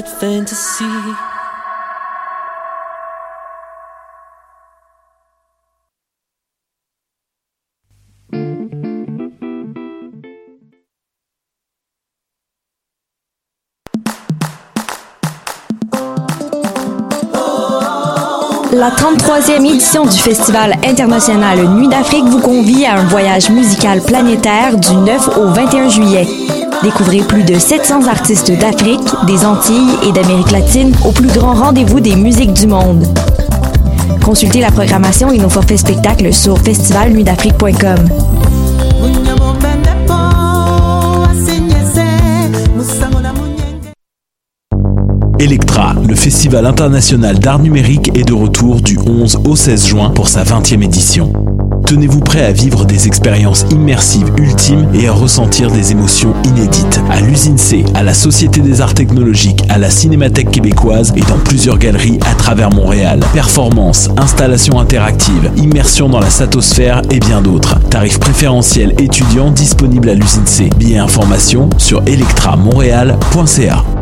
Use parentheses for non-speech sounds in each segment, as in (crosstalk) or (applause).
fantasy. La 33e édition du Festival international Nuit d'Afrique vous convie à un voyage musical planétaire du 9 au 21 juillet. Découvrez plus de 700 artistes d'Afrique, des Antilles et d'Amérique latine au plus grand rendez-vous des musiques du monde. Consultez la programmation et nos forfaits spectacles sur festivalnuitdafrique.com. Electra, le festival international d'art numérique est de retour du 11 au 16 juin pour sa 20e édition. Tenez-vous prêt à vivre des expériences immersives ultimes et à ressentir des émotions inédites. À l'usine C, à la Société des Arts Technologiques, à la Cinémathèque québécoise et dans plusieurs galeries à travers Montréal. Performances, installations interactives, immersion dans la satosphère et bien d'autres. Tarifs préférentiels étudiants disponibles à l'usine C. Billets informations sur electramontréal.ca.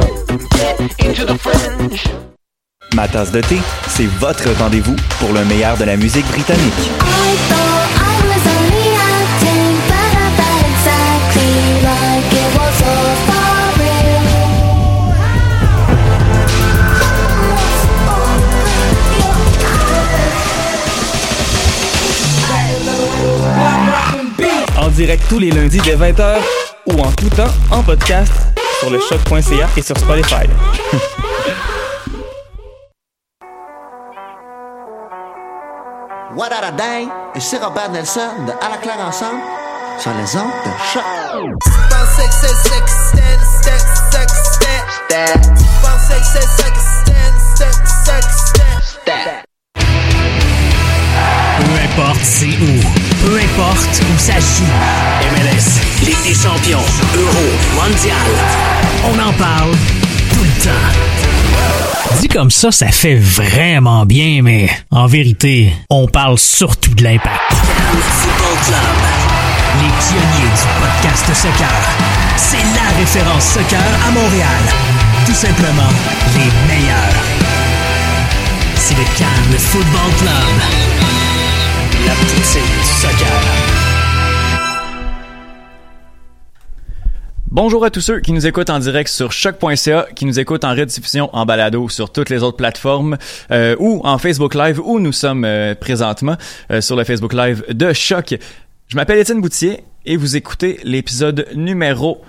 Ma tasse de thé, c'est votre rendez-vous pour le meilleur de la musique britannique. En direct tous les lundis dès 20h ou en tout temps en podcast sur le choc.ca et sur Spotify. (laughs) What a day? Ici Robert Nelson de À la claire ensemble sur les ondes de choc. Peu importe c'est où, peu importe où ça joue. MLS, Ligue des champions, Euro, Mondial. On en parle tout le temps. Dit comme ça, ça fait vraiment bien, mais en vérité, on parle surtout de l'impact. Football Club. Les pionniers du podcast soccer. C'est la référence soccer à Montréal. Tout simplement les meilleurs. C'est le Cannes Football Club. Bonjour à tous ceux qui nous écoutent en direct sur choc.ca, qui nous écoutent en rediffusion en balado sur toutes les autres plateformes euh, ou en Facebook Live où nous sommes euh, présentement euh, sur le Facebook Live de Choc. Je m'appelle Étienne Boutier et vous écoutez l'épisode numéro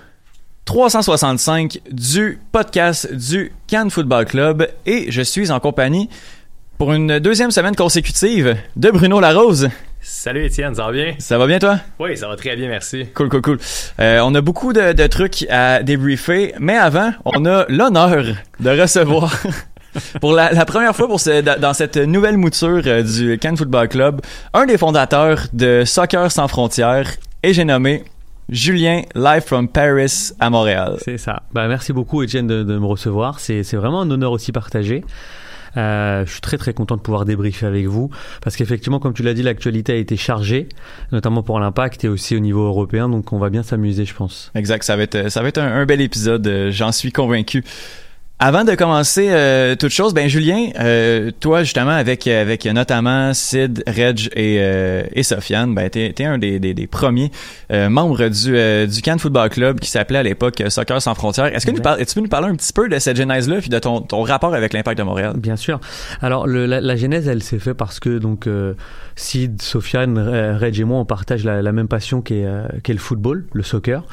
365 du podcast du Cannes Football Club et je suis en compagnie pour une deuxième semaine consécutive de Bruno Larose. Salut Étienne, ça va bien? Ça va bien toi? Oui, ça va très bien, merci. Cool, cool, cool. Euh, on a beaucoup de, de trucs à débriefer, mais avant, on a l'honneur de recevoir (laughs) pour la, la première fois pour ce, dans cette nouvelle mouture euh, du Cannes Football Club, un des fondateurs de Soccer sans frontières, et j'ai nommé Julien, live from Paris à Montréal. C'est ça. Bah, merci beaucoup Étienne de, de me recevoir. C'est c'est vraiment un honneur aussi partagé. Euh, je suis très très content de pouvoir débriefer avec vous parce qu'effectivement, comme tu l'as dit, l'actualité a été chargée, notamment pour l'impact et aussi au niveau européen. Donc, on va bien s'amuser, je pense. Exact, ça va être ça va être un, un bel épisode, euh, j'en suis convaincu. Avant de commencer euh, toute chose, ben Julien, euh, toi justement avec avec notamment Sid, Reg et euh, et Sofiane, ben t'es t'es un des, des, des premiers euh, membres du euh, du Cannes Football Club qui s'appelait à l'époque Soccer sans frontières. Est-ce que nous Exact. par- tu peux nous parler un petit peu de cette genèse là puis de ton ton rapport avec l'Impact de Montréal? Bien sûr. Alors le, la, la genèse, elle s'est fait parce que donc euh, Sid, Sofiane, Re- Reg et moi, on partage la, la même passion qu'est euh, qu'est le football, le soccer.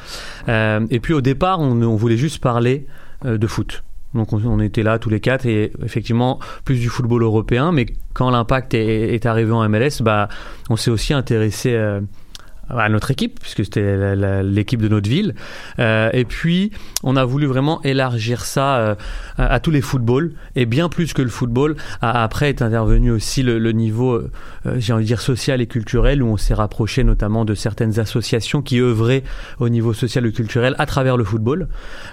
Euh, et puis au départ, on, on voulait juste parler euh, de foot. Donc on, était là tous les quatre et effectivement plus du football européen. Mais quand l'impact est, est arrivé en MLS, bah on s'est aussi intéressé. euh, à notre équipe, puisque c'était l'équipe de notre ville. Euh, et puis, on a voulu vraiment élargir ça euh, à, tous les footballs, et bien plus que le football. Après est intervenu aussi le, le niveau, euh, euh, j'ai envie de dire, social et culturel, où on s'est rapproché notamment de certaines associations qui œuvraient au niveau social et culturel à travers le football.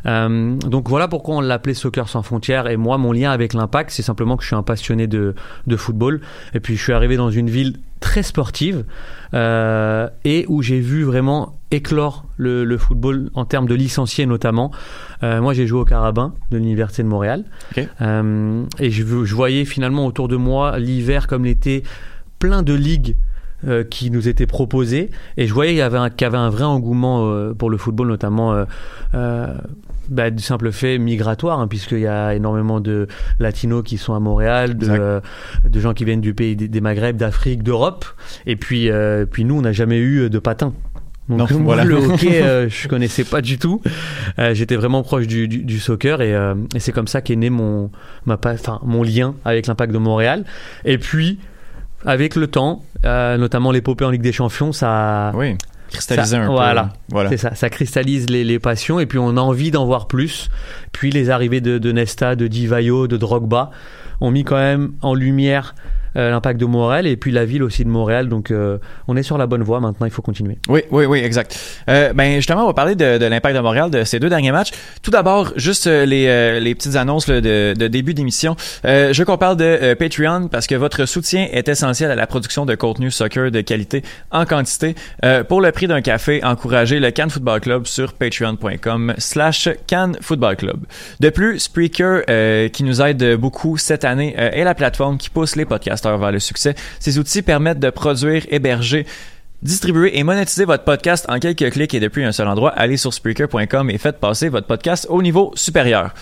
Euh, donc voilà pourquoi on l'appelait Soccer sans frontières. Et moi, mon lien avec l'impact, c'est simplement que je suis un passionné de, de football. Et puis je suis arrivé dans une ville très sportive euh, et où j'ai vu vraiment éclore le, le football en termes de licenciés notamment. Euh, moi, j'ai joué au Carabin de l'Université de Montréal. Euh, et je, je voyais finalement autour de moi, l'hiver comme l'été, plein de ligues euh, qui nous étaient proposées. Et je voyais qu'il y avait un, qu'il y avait un vrai engouement euh, pour le football, notamment euh, bah, du simple fait migratoire, hein, puisqu'il y a énormément de latinos qui sont à Montréal, de, gens qui viennent du pays des, des Maghreb, d'Afrique, d'Europe. Et puis, puis nous, on n'a jamais eu de patin. Donc Non, (laughs) voilà. le hockey, euh, (laughs) je connaissais pas du tout. Euh, J'étais vraiment proche du, du, du soccer et, euh, et c'est comme ça qu'est né mon, ma, pa- enfin, mon lien avec l'Impact de Montréal. Et puis, avec le temps, euh, notamment l'épopée en Ligue des Champions, ça, Oui. Cristalliser Ça- un peu. voilà. Voilà. c'est ça, ça cristallise les, les passions et puis on a envie d'en voir plus. Puis les arrivées de, de Nesta, de Divayo, de Drogba ont mis quand même en lumière euh, l'impact de Montréal et puis la ville aussi de Montréal. Donc euh, on est sur la bonne voie maintenant, il faut continuer. Oui, oui, oui, exact. Euh, ben justement, on va parler de, de l'impact de Montréal de ces deux derniers matchs. Tout d'abord, juste euh, les, euh, les petites annonces de, de début d'émission. Euh, je veux qu'on parle de Patreon parce que votre soutien est essentiel à la production de contenu soccer de qualité en quantité. Pour le prix d'un café, encouragez le Cannes Football Club sur patreon.com slash Cannes Football Club. De plus, Spreaker, qui nous aide beaucoup cette année, est la plateforme qui pousse les vers le succès. Ces outils permettent de produire, héberger, Distribuer et monétiser votre podcast en quelques clics et depuis un seul endroit, allez sur Spreaker.com et faites passer votre podcast au niveau supérieur.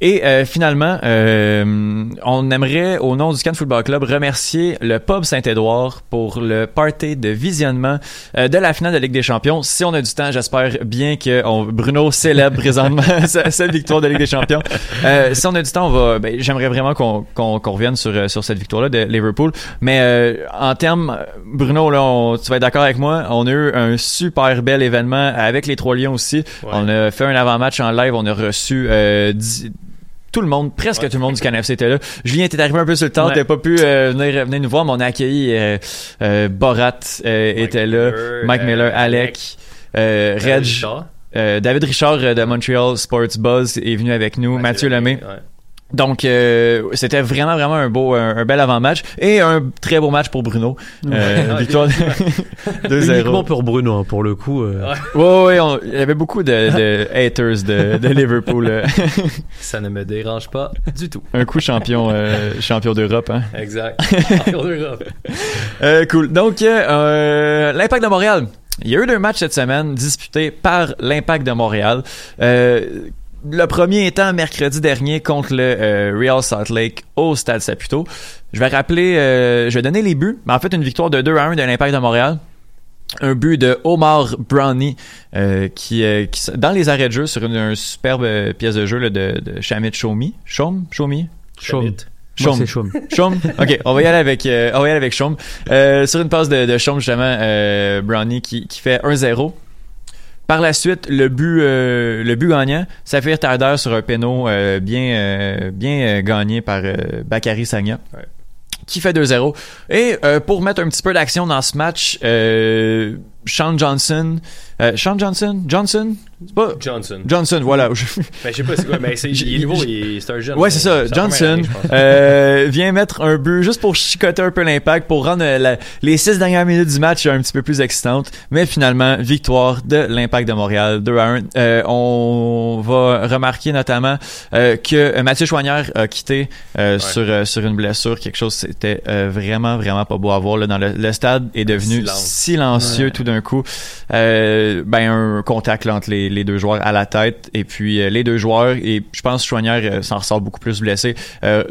Et euh, finalement, euh, on aimerait, au nom du Cannes Football Club, remercier le Pub Saint-Édouard pour le party de visionnement euh, de la finale de Ligue des Champions. Si on a du temps, j'espère bien que on- Bruno célèbre présentement (laughs) sa- cette victoire de Ligue des Champions. Euh, si on a du temps, on va. ben, J'aimerais vraiment qu'on qu'on qu'on revienne sur euh, sur cette victoire-là de Liverpool. Mais euh, en termes, Bruno, là, on- tu vas être d'accord avec moi. On a eu un super bel événement avec les Trois Lions aussi. On a fait un avant-match en live. On a reçu euh, dix- tout le monde, presque tout le monde du CanFC était là. Julien était arrivé un peu sur le temps, Ouais. t'as pas pu euh, venir, venir nous voir, mais on a accueilli euh, euh, Borat était là, Miller, Mike Miller, Alec, Reg, Richard. David Richard de Montreal Sports Buzz est venu avec nous, Mathieu Lemay. Ouais. Donc euh, c'était vraiment vraiment un beau un, un bel avant-match et un très beau match pour Bruno. Euh, Ouais. victoire de 2-0. Uniquement (laughs) pour Bruno, hein, pour le coup. euh, Ouais. Ouais, ouais, on- il y avait beaucoup de, de (laughs) haters de, de Liverpool. euh. (laughs) Ça ne me dérange pas du tout. un coup champion euh, champion d'Europe. Hein. Exact. Euh, cool. Donc, l'Impact de Montréal. Il y a eu deux matchs cette semaine disputés par l'Impact de Montréal. Euh, le premier étant mercredi dernier contre le euh, Real Salt Lake au Stade Saputo. Je vais rappeler, euh, je vais donner les buts. Mais en fait, une victoire de 2 à 1 de l'Impact de Montréal. Un but de Omar Brownie euh, qui, dans les arrêts de jeu sur une, une superbe pièce de jeu là, de, de Shamit Shomi. Shom? Shomi? Chaume. Moi, Chaume. Chaume. Chaume. OK, on va y aller avec, euh, on va y aller avec Chaume. Euh, sur une passe de, de Chaume, justement, euh, Brownie qui, qui fait 1-0. Par la suite, le but, euh, le but gagnant, Saphir Tarder sur un péno euh, bien, euh, bien euh, gagné par euh, Bakary Sagna. Ouais. Qui fait 2-0. Et euh, pour mettre un petit peu d'action dans ce match, euh, Sean Johnson. Euh, Sean Johnson? Johnson? C'est pas. Johnson. Johnson, voilà. (laughs) Ben, je sais pas c'est quoi, mais c'est, il est nouveau, (laughs) il est- c'est un jeune. Ouais, c'est ça. Johnson euh, vient mettre un but juste pour chicoter un peu l'impact, pour rendre euh, la- les six dernières minutes du match un petit peu plus excitantes. Mais finalement, victoire de l'impact de Montréal, 2 à 1. Euh, on va remarquer notamment que Mathieu Choignard a quitté sur, sur une blessure, quelque chose c'était vraiment, vraiment pas beau à voir. Là, dans le, le stade est devenu Silence. silencieux tout d'un coup. Euh, ben un contact là, entre les, les deux joueurs à la tête et puis euh, les deux joueurs et je pense que Chouanière euh, s'en ressort beaucoup plus blessé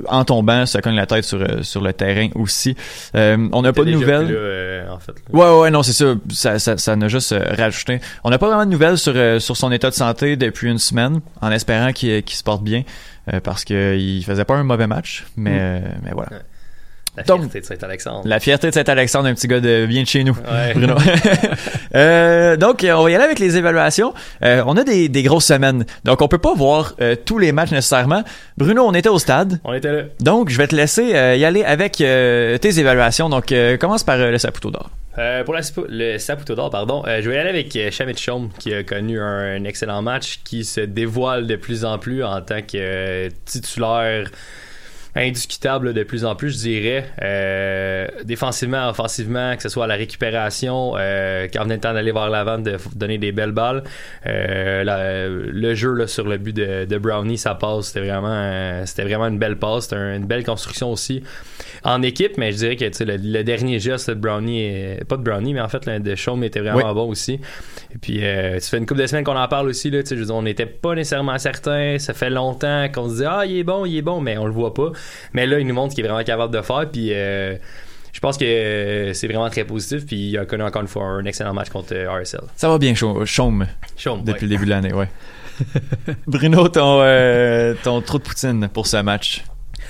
en tombant se cogne la tête sur sur le terrain aussi on n'a pas de nouvelles là, en fait. Ouais, ouais, non, c'est ça. Ça, ça, ça n'a juste rajouté. On n'a pas vraiment de nouvelles sur, sur son état de santé depuis une semaine, en espérant qu'il se porte bien, parce qu'il faisait pas un mauvais match, mais, Mm. mais voilà. Ouais. La Donc- fierté de Saint-Alexandre. La fierté de Saint-Alexandre, un petit gars de bien de chez nous. Ouais. Bruno. (laughs) Euh, donc, on va y aller avec les évaluations. Euh, on a des, des grosses semaines, donc on peut pas voir euh, tous les matchs nécessairement. Bruno, on était au stade, On était là. donc je vais te laisser y aller avec tes évaluations. Donc, commence par le Saputo d'or. Pour la, le Saputo d'or, pardon, je vais y aller avec Shamit Chaume, qui a connu un, un excellent match, qui se dévoile de plus en plus en tant que titulaire indiscutable de plus en plus, je dirais. Euh, défensivement, offensivement, que ce soit à la récupération, euh, quand venait le temps d'aller vers l'avant, de donner des belles balles. Euh, la- le jeu là, sur le but de, de Brownie, ça passe, c'était vraiment, c'était vraiment une belle passe, c'était un- une belle construction aussi en équipe, mais je dirais que le, le dernier geste de Brownie, est- pas de Brownie, mais en fait le de Chaume était vraiment Oui. bon aussi. Et puis, euh, ça fait une couple de semaines qu'on en parle aussi. Là, tu sais, je veux dire, on n'était pas nécessairement certain. Ça fait longtemps qu'on se disait Ah, il est bon, il est bon, mais on le voit pas. Mais là, il nous montre ce qu'il est vraiment capable de faire. Puis, euh, je pense que euh, c'est vraiment très positif. Puis, il a connu encore une fois un excellent match contre euh, RSL. Ça va bien, Chaume, Chaume, Chaume, depuis ouais. le début de l'année, ouais. (laughs) Bruno, ton, euh, ton trou de poutine pour ce match.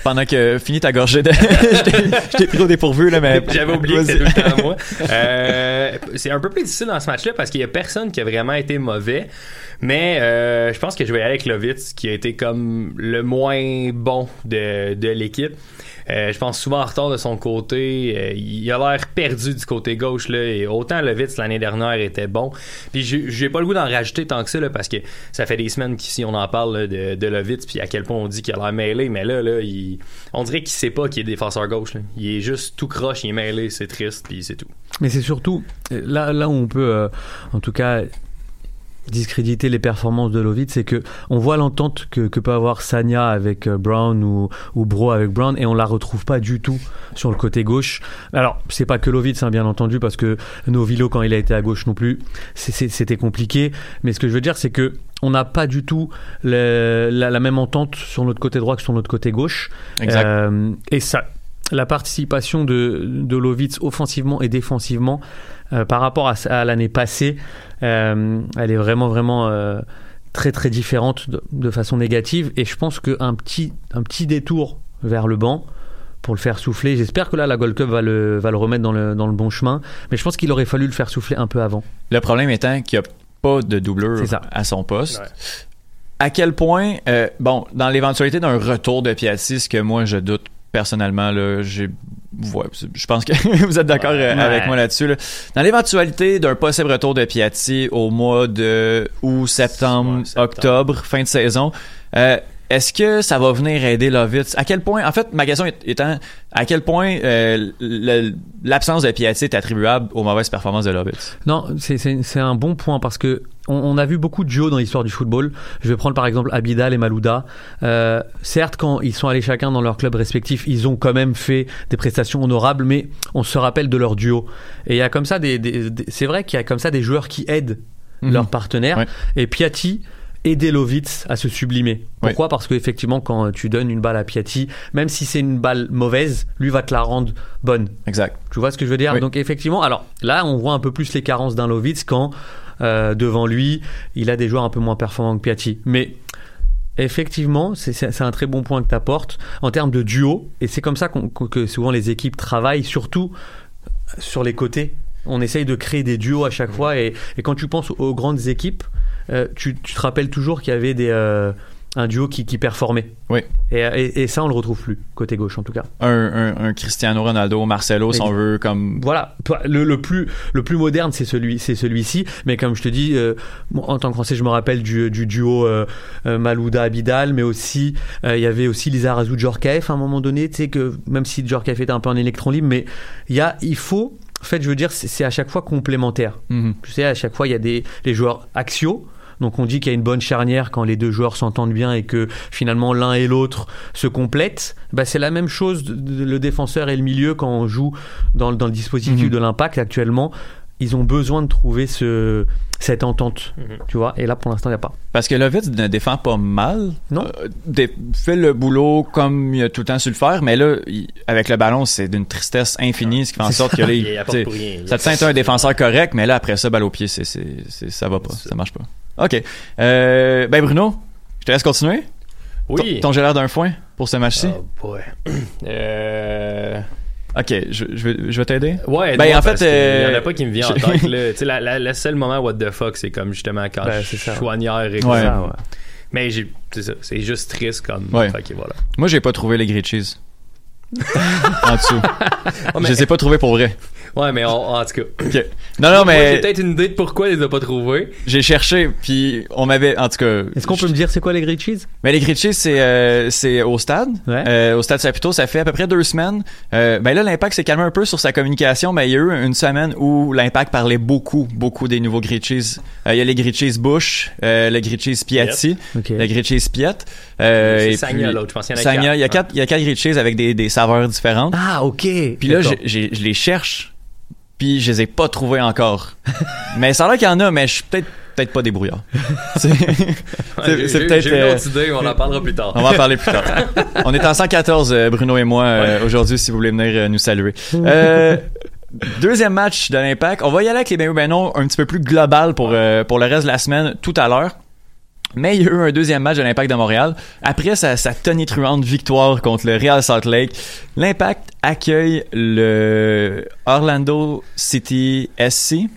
Pendant que finis ta gorgée de... (laughs) je t'ai- pris au dépourvu, là, mais... (laughs) J'avais oublié que Vas-y. c'était tout le temps moi. Euh, c'est un peu plus difficile dans ce match-là parce qu'il y a personne qui a vraiment été mauvais. Mais euh, je pense que je vais aller avec Lovitz, qui a été comme le moins bon de, de l'équipe. Euh, je pense souvent en retard de son côté. Euh, il a l'air perdu du côté gauche. Là, et autant Lovitz l'année dernière était bon. Puis j'ai pas le goût d'en rajouter tant que ça là, parce que ça fait des semaines qu'ici on en parle là, de, de Lovitz puis à quel point on dit qu'il a l'air mêlé. Mais là, là il, on dirait qu'il sait pas qu'il est défenseur gauche. là. Il est juste tout croche, il est mêlé, c'est triste puis c'est tout. Mais c'est surtout là, là où on peut, euh, en tout cas, discréditer les performances de Lovitz, c'est que on voit l'entente que, que peut avoir Sanya avec euh, Brown ou, ou Bro avec Brown et on la retrouve pas du tout sur le côté gauche. Alors c'est pas que Lovitz, hein, bien entendu, parce que Novilo quand il a été à gauche non plus, c'était compliqué. Mais ce que je veux dire, c'est que on n'a pas du tout le- la, la même entente sur notre côté droit que sur notre côté gauche. Exact. Euh, et ça, la participation de, de Lovitz offensivement et défensivement euh, par rapport à, à l'année passée, euh, elle est vraiment vraiment euh, très très différente de, de façon négative. Et je pense qu'un petit un petit détour vers le banc pour le faire souffler. J'espère que là la Gold Cup va le va le remettre dans le dans le bon chemin. Mais je pense qu'il aurait fallu le faire souffler un peu avant. Le problème étant qu'il n'y a pas de doubleur à son poste. Ouais. À quel point, euh, bon, dans l'éventualité d'un retour de Piatti, ce que moi je doute personnellement, là, j'ai, ouais, je pense que (laughs) vous êtes d'accord euh, Ouais. avec moi là-dessus. là. Dans l'éventualité d'un possible retour de Piatti au mois de août, septembre, Ouais, septembre. octobre, fin de saison, euh, est-ce que ça va venir aider Lovitz? À quel point, en fait, ma question est- étant, à quel point euh, l'absence de Piatti est attribuable aux mauvaises performances de Lovitz? Non, c'est un bon point parce que on, on a vu beaucoup de duos dans l'histoire du football. Je vais prendre par exemple Abidal et Malouda. Euh, certes, quand ils sont allés chacun dans leur club respectif, ils ont quand même fait des prestations honorables, mais on se rappelle de leur duo. Et il y a comme ça des, des- des- c'est vrai qu'il y a comme ça des joueurs qui aident Mhm. leurs partenaires. Ouais. Et Piatti aidait Lovitz à se sublimer. Pourquoi? Parce qu'effectivement, quand tu donnes une balle à Piatti, même si c'est une balle mauvaise, lui va te la rendre bonne. Exact. Tu vois ce que je veux dire? Oui. Donc effectivement, alors là, on voit un peu plus les carences d'un Lovitz quand euh, devant lui, il a des joueurs un peu moins performants que Piatti. Mais effectivement, c'est- un très bon point que tu apportes en termes de duo. Et c'est comme ça que souvent les équipes travaillent, surtout sur les côtés. On essaye de créer des duos à chaque fois. Et, et quand tu penses aux grandes équipes, euh, tu, tu te rappelles toujours qu'il y avait des, euh, un duo qui, qui performait. Oui. Et, et- et ça, on le retrouve plus, côté gauche en tout cas. un, un- un Cristiano Ronaldo, Marcelo, si on veut, comme. Voilà, le, le plus le plus moderne c'est celui c'est celui-ci, mais comme je te dis, euh, en tant que français, je me rappelle du, du duo euh, euh, Malouda Abidal, mais aussi euh, il y avait aussi Lizarazu Djorkaeff à un moment donné, tu sais que même si Djorkaeff était un peu en électron libre, mais il y a il faut en fait, je veux dire, c'est à chaque fois complémentaire. Mhm. Tu sais, à chaque fois, il y a des les joueurs axiaux. Donc on dit qu'il y a une bonne charnière quand les deux joueurs s'entendent bien et que finalement l'un et l'autre se complètent. Bah, c'est la même chose, le défenseur et le milieu quand on joue dans, le- dans le dispositif Mhm. de l'impact actuellement. Ils ont besoin de trouver ce, cette entente, Mhm. tu vois. Et là, pour l'instant, il n'y a pas. Parce que Lovitz ne défend pas mal. Non. Euh, dé- fait le boulot comme il a tout le temps su le faire, mais là, il- avec le ballon, c'est d'une tristesse infinie, ce qui fait en sorte que là, il- Il apporte t'sais, pour rien. ça te sent être un défenseur correct, mais là, après ça, balle au pied, c'est- ça va pas, ça marche pas. OK. Euh, ben Bruno, je te laisse continuer. Oui. Ton, l'air d'un foin pour ce match-ci? Oh boy. (clears throat) Euh, Ok, je, je vais, je vais t'aider? Ouais, Ben, en fait, parce qu'il y en euh, a pas qui me vient en tête. là. (laughs) Tu sais, la, la, le seul moment what the fuck, c'est comme justement quand Ben, je choignère et Ouais. Ça, ouais. Mais j'ai, c'est ça, c'est juste triste comme. Ouais. Fait que voilà. Moi, j'ai pas trouvé les grilled cheese. (laughs) en dessous. (laughs) mais- Je les ai pas trouvés pour vrai. Ouais, mais on- en tout cas. Non, non, Moi, j'ai mais peut-être une idée de pourquoi ils les a pas trouvés. j'ai cherché, puis on m'avait, en tout cas. Est-ce qu'on peut me dire c'est quoi les grilled cheese? Mais les grilled cheese, c'est euh, c'est au stade. Ouais. Euh, au stade Saputo, ça fait à peu près deux semaines. Euh, ben là, l'impact s'est calmé un peu sur sa communication, mais il y a eu une semaine où l'impact parlait beaucoup, beaucoup des nouveaux grilled cheese. Euh, il y a les grilled cheese Bush, euh, le grilled cheese Piatti, Ok. le grilled cheese Piet. Euh, c'est et Sagna, puis- l'autre. Je pense qu'il y en a Sagna, quatre. il y a quatre, il y a quatre grilled cheese avec des, des saveurs différentes. Ah, ok. Puis là, je les cherche, puis je les ai pas trouvés encore. (laughs) mais ça a l'air qu'il y en a, mais je suis peut-être peut-être pas débrouillard. (laughs) C'est Ouais, peut-être, J'ai une euh, autre idée, on en parlera plus tard. on va en parler plus tard. (laughs) On est en 114, euh, Bruno et moi, euh, aujourd'hui, si vous voulez venir euh, nous saluer. Euh, deuxième match de l'Impact. On va y aller avec les ben ben non un petit peu plus global pour, euh, pour le reste de la semaine tout à l'heure. Mais il y a eu un deuxième match de l'Impact de Montréal. Après sa, sa tonitruante victoire contre le Real Salt Lake, l'Impact accueille le Orlando City SC.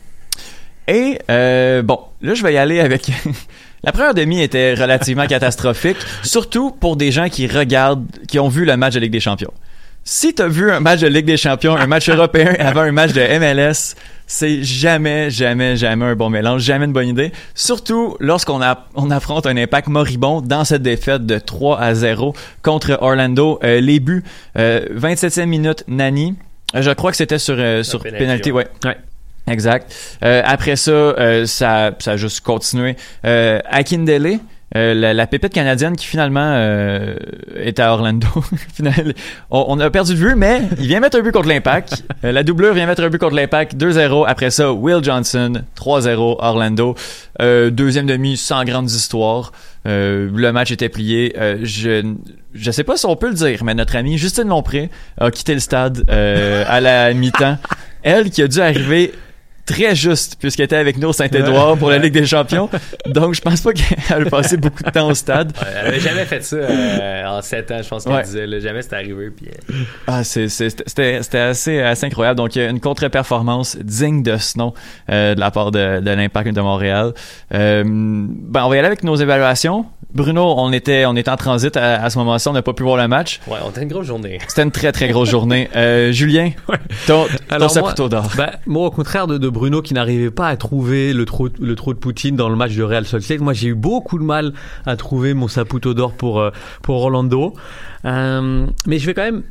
Et euh, bon, là je vais y aller avec... (laughs) La première demi était relativement (laughs) catastrophique, surtout pour des gens qui regardent, qui ont vu le match de Ligue des Champions. Si t'as vu un match de Ligue des Champions, un match (laughs) européen avant un match de MLS, c'est jamais, jamais, jamais un bon mélange, jamais une bonne idée. Surtout lorsqu'on a, on affronte un impact moribond dans cette défaite de 3 à 0 contre Orlando. Euh, les buts, euh, 27e minute, Nani. Euh, Je crois que c'était sur, euh, sur penalty, penalty, ouais. ouais. Exact. Euh, après ça, euh, ça, ça a juste continué. Euh, Akindele, euh, la, la pépite canadienne qui finalement euh, est à Orlando. (laughs) On, on a perdu de vue, mais il vient mettre un but contre l'Impact. Euh, la doublure vient mettre un but contre l'Impact. 2-0. Après ça, Will Johnson. 3-0 Orlando. Euh, deuxième demi sans grandes histoires. Le match était plié. Je je sais pas si on peut le dire, mais notre amie Justine Lompré a quitté le stade à la mi-temps. Elle qui a dû arriver très juste puisqu'elle était avec nous au Saint-Édouard pour la Ligue des Champions. Donc je pense pas qu'elle (laughs) a passé beaucoup de temps au stade. Ouais, elle avait jamais fait ça euh, en 7 ans, je pense qu'elle Ouais. disait. là. jamais c'était arrivé. Puis, euh, Ah, c'est, c'est- c'était, c'était assez, assez incroyable. Donc, une contre-performance digne de ce nom euh, de la part de, de l'Impact de Montréal. Euh, ben, on va y aller avec nos évaluations. Bruno, on était, on était en transit à, à ce moment-ci, on n'a pas pu voir le match. ouais, on a une grosse journée. C'était une très, très grosse journée. Euh, Julien, (laughs) ton, ton Alors moi- d'or. Bah, moi, au contraire de, de Bruno qui n'arrivait pas à trouver le trou, le trou de Poutine dans le match de Real Salt Lake, moi j'ai eu beaucoup de mal à trouver mon saputo d'or pour, euh, pour Orlando. Euh, mais je vais quand même.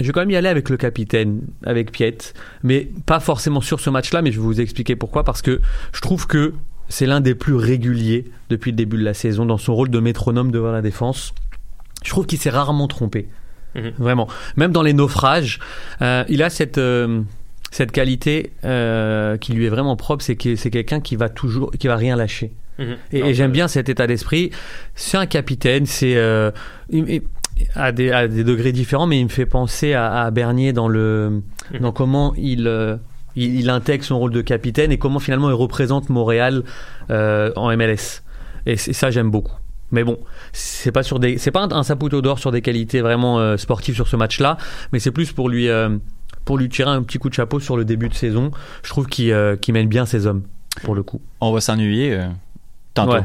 Je vais quand même y aller avec le capitaine, avec Piet, mais pas forcément sur ce match-là, mais je vais vous expliquer pourquoi, parce que je trouve que c'est l'un des plus réguliers depuis le début de la saison dans son rôle de métronome devant la défense. Je trouve qu'il s'est rarement trompé. Mhm. Vraiment. Même dans les naufrages, euh, il a cette, euh, cette qualité euh, qui lui est vraiment propre, c'est que c'est quelqu'un qui va toujours, qui va rien lâcher. Mhm. Et, j'aime bien cet état d'esprit. C'est un capitaine, c'est euh, à, des, à des degrés différents, mais il me fait penser à, à Bernier dans le Mhm. dans comment il, euh, il il intègre son rôle de capitaine et comment finalement il représente Montréal euh, en MLS. Et ça j'aime beaucoup. Mais bon, c'est pas sur des, c'est pas un, un saputo d'or sur des qualités vraiment euh, sportives sur ce match-là, mais c'est plus pour lui euh, pour lui tirer un petit coup de chapeau sur le début de saison. Je trouve qu'il euh, mène bien ses hommes pour le coup. On va s'ennuyer euh, tantôt. Ouais.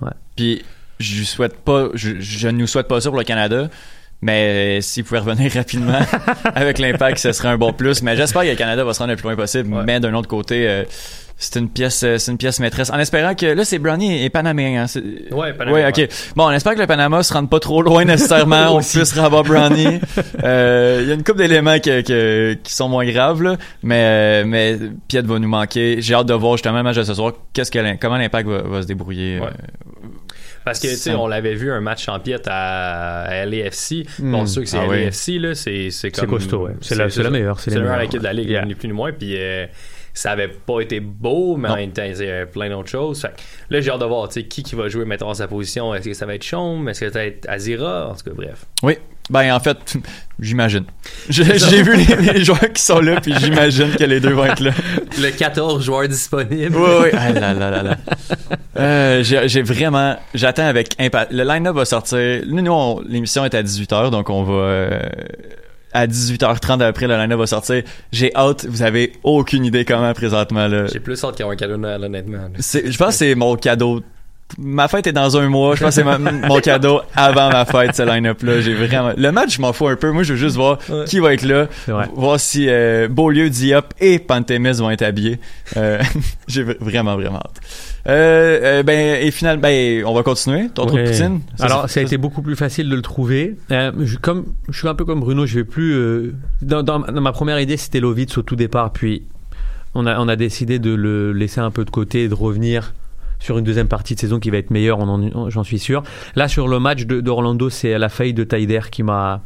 Ouais. Puis je souhaite pas, je, je ne nous souhaite pas ça pour le Canada. Mais euh, s'il pouvait revenir (laughs) rapidement avec l'impact, ce serait un bon plus. Mais j'espère que le Canada va se rendre le plus loin possible. Ouais. Mais d'un autre côté, euh, c'est une pièce, euh, c'est une pièce maîtresse. En espérant que là, c'est Brownie et Panaméen. Hein, Ouais, Panama, Ouais, ok. Bon, on espère que le Panama se rende pas trop loin nécessairement. (laughs) on puisse ravoir Brownie. (laughs) Euh, Il y a une couple d'éléments que- que- qui sont moins graves, là. Mais, euh, mais Piet va nous manquer. J'ai hâte de voir justement le match de ce soir. Qu'est-ce que comment l'impact va, va se débrouiller. Parce que, tu sais, on l'avait vu un match en piète à, à LAFC. Hmm. Bon, sûr que c'est Ah oui. LAFC, là, c'est c'est costaud, ouais. C'est la- c'est la meilleure, c'est la meilleure équipe de la Ligue, yeah. ni plus ni moins. Puis euh, ça avait pas été beau, mais en même temps, il y avait plein d'autres choses. Fait que là, j'ai hâte de voir, tu sais, qui qui va jouer, mettons, à sa position. Est-ce que ça va être Chaume? Est-ce que ça va être Azira? En tout cas, bref. Oui. Ben, en fait, (laughs) j'imagine. J'ai vu les, les joueurs qui sont là, puis j'imagine que les deux vont être là. (laughs) Le 14 joueurs disponibles. Oui, oui. Ah là là là là. Euh, j'ai vraiment... J'attends avec impatience. Le line-up va sortir... Nous, nous on- l'émission est à 18h, donc on va... euh, à 18h30 après le line va sortir. J'ai hâte, vous avez aucune idée comment présentement là. J'ai plus hâte qu'il y ait un cadeau de Noël, honnêtement. Je pense que c'est mon cadeau. Ma fête est dans un mois. Je pense que c'est (laughs) mon cadeau avant ma fête, ce line-up-là. J'ai vraiment. Le match, je m'en fous un peu. Moi, je veux juste voir Ouais. qui va être là. Voir si euh, Beaulieu, Diop et Pantémis vont être habillés. Euh, (laughs) J'ai vraiment, vraiment hâte. Euh, ben, et finalement, ben, on va continuer. Ton trou de Ouais. poutine? Alors, ça a été beaucoup plus facile de le trouver. Je, comme, je suis un peu comme Bruno, je vais plus. dans, dans- dans ma première idée, c'était Lovitz au tout départ, puis on a, on a décidé de le laisser un peu de côté et de revenir sur une deuxième partie de saison qui va être meilleure, j'en suis sûr. Là, sur le match d'Orlando, c'est la faille de Taider qui m'a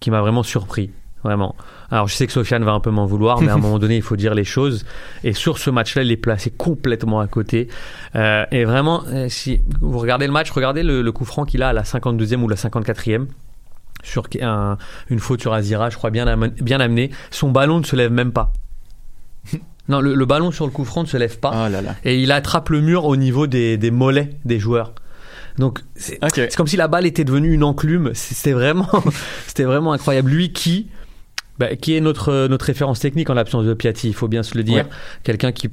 qui m'a vraiment surpris. Vraiment. Alors, je sais que Sofiane va un peu m'en vouloir, mais à un (laughs) moment donné, il faut dire les choses. Et sur ce match-là, il est placé complètement à côté. Euh, et vraiment, euh, si vous regardez le match, regardez le, le coup franc qu'il a à la 52e ou la 54e. Sur un- une faute sur Azira, je crois bien, bien amené. Son ballon ne se lève même pas. (laughs) Non, le, le ballon sur le coup franc ne se lève pas. Oh là là. Et il attrape le mur au niveau des, des mollets des joueurs. Donc, c'est comme si la balle était devenue une enclume. C'était vraiment, (laughs) c'était vraiment incroyable. Lui qui, bah, qui est notre, notre référence technique en l'absence de Piatti, il faut bien se le dire. Ouais. Quelqu'un qui,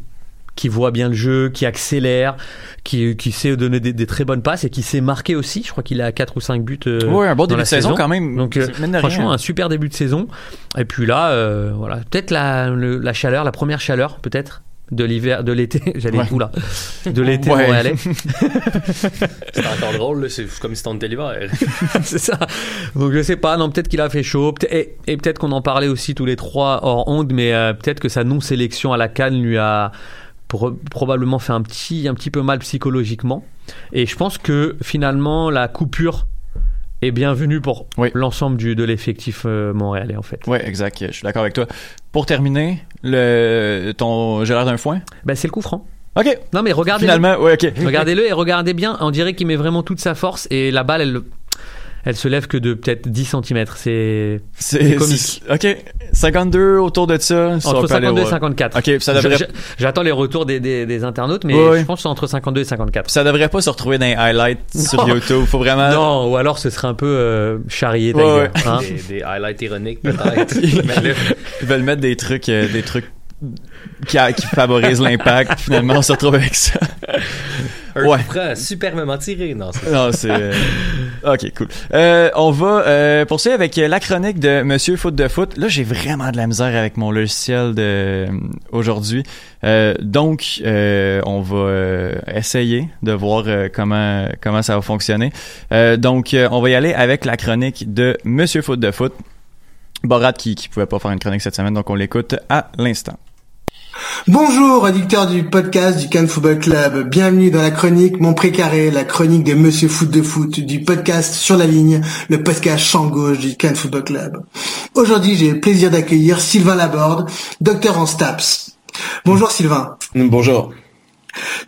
qui voit bien le jeu, qui accélère, qui, qui sait donner des, des très bonnes passes et qui sait marquer aussi. Je crois qu'il a 4 ou 5 buts. euh, Ouais, un bon dans début la de saison, quand même. Donc, euh, rien. franchement, un super début de saison. Et puis là, euh, voilà, peut-être la, le- la chaleur, la première chaleur, peut-être de l'hiver, de l'été. (laughs) J'allais Ouais. où là De l'été Ouais. montréalais. (laughs) C'est encore drôle. C'est comme si c'était l'hiver. (laughs) c'est ça. Donc je sais pas, non, peut-être qu'il a fait chaud. Et, et peut-être qu'on en parlait aussi tous les trois hors onde, mais euh, peut-être que sa non-sélection à la Cannes lui a pro- probablement fait un petit, un petit peu mal psychologiquement. Et je pense que finalement, la coupure est bienvenue pour Oui. l'ensemble de l'effectif euh, montréalais, en fait. Ouais, exact. Je suis d'accord avec toi. Pour terminer, le ton Gérard d'un foin. Ben, c'est le coup franc. Ok. Non, mais regardez Finalement, ouais, ok. Regardez-le et regardez bien. On dirait qu'il met vraiment toute sa force et la balle, elle, elle se lève que de peut-être 10 cm. C'est C'est comique. Ok. 52 autour de ça. entre peut aller 52 et voir. 54. Ok, ça devrait- J'attends les retours des, des, des internautes, mais je pense que c'est entre 52 et 54. Ça devrait pas se retrouver dans les highlights sur. YouTube. Faut vraiment. Non, ou alors ce serait un peu euh, charrié, Ouais, Tiger, ouais. hein. Des, des highlights ironiques, (laughs) peut-être. Ils veulent mettre des trucs, euh, des trucs qui, qui favorisent l'impact. Finalement, on se retrouve avec ça. Ouais. franc superbement tiré. Non, c'est Non, c'est. euh, Ok, cool. Euh, on va euh, poursuivre avec la chronique de Monsieur Foot de Foot. Là, j'ai vraiment de la misère avec mon logiciel de aujourd'hui. Donc, on va essayer de voir comment comment ça va fonctionner. Donc, on va y aller avec la chronique de Monsieur Foot de Foot. Borat qui qui pouvait pas faire une chronique cette semaine, donc on l'écoute à l'instant. Bonjour, auditeurs du podcast du Cannes Football Club. Bienvenue dans la chronique Mon Précaré, la chronique de Monsieur Foot de Foot, du podcast Sur la ligne, le podcast champ gauche du Cannes Football Club. Aujourd'hui, j'ai le plaisir d'accueillir Sylvain Laborde, docteur en STAPS. Bonjour Sylvain. Bonjour.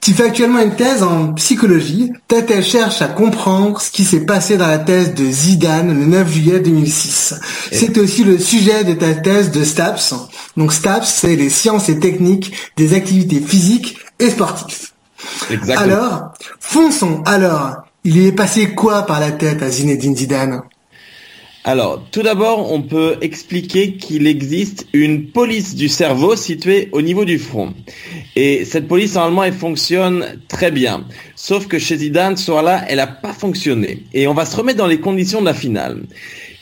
Tu fais actuellement une thèse en psychologie. Ta thèse cherche à comprendre ce qui s'est passé dans la thèse de Zidane le 9 juillet 2006. C'est aussi le sujet de ta thèse de STAPS. Donc STAPS, c'est les sciences et techniques des activités physiques et sportives. Exactement. Alors, fonçons. Alors, il y est passé quoi par la tête à Zinedine Zidane? Alors, tout d'abord, on peut expliquer qu'il existe une police du cerveau située au niveau du front. Et cette police, normalement, elle fonctionne très bien. Sauf que chez Zidane, ce soir-là, elle n'a pas fonctionné. Et on va se remettre dans les conditions de la finale.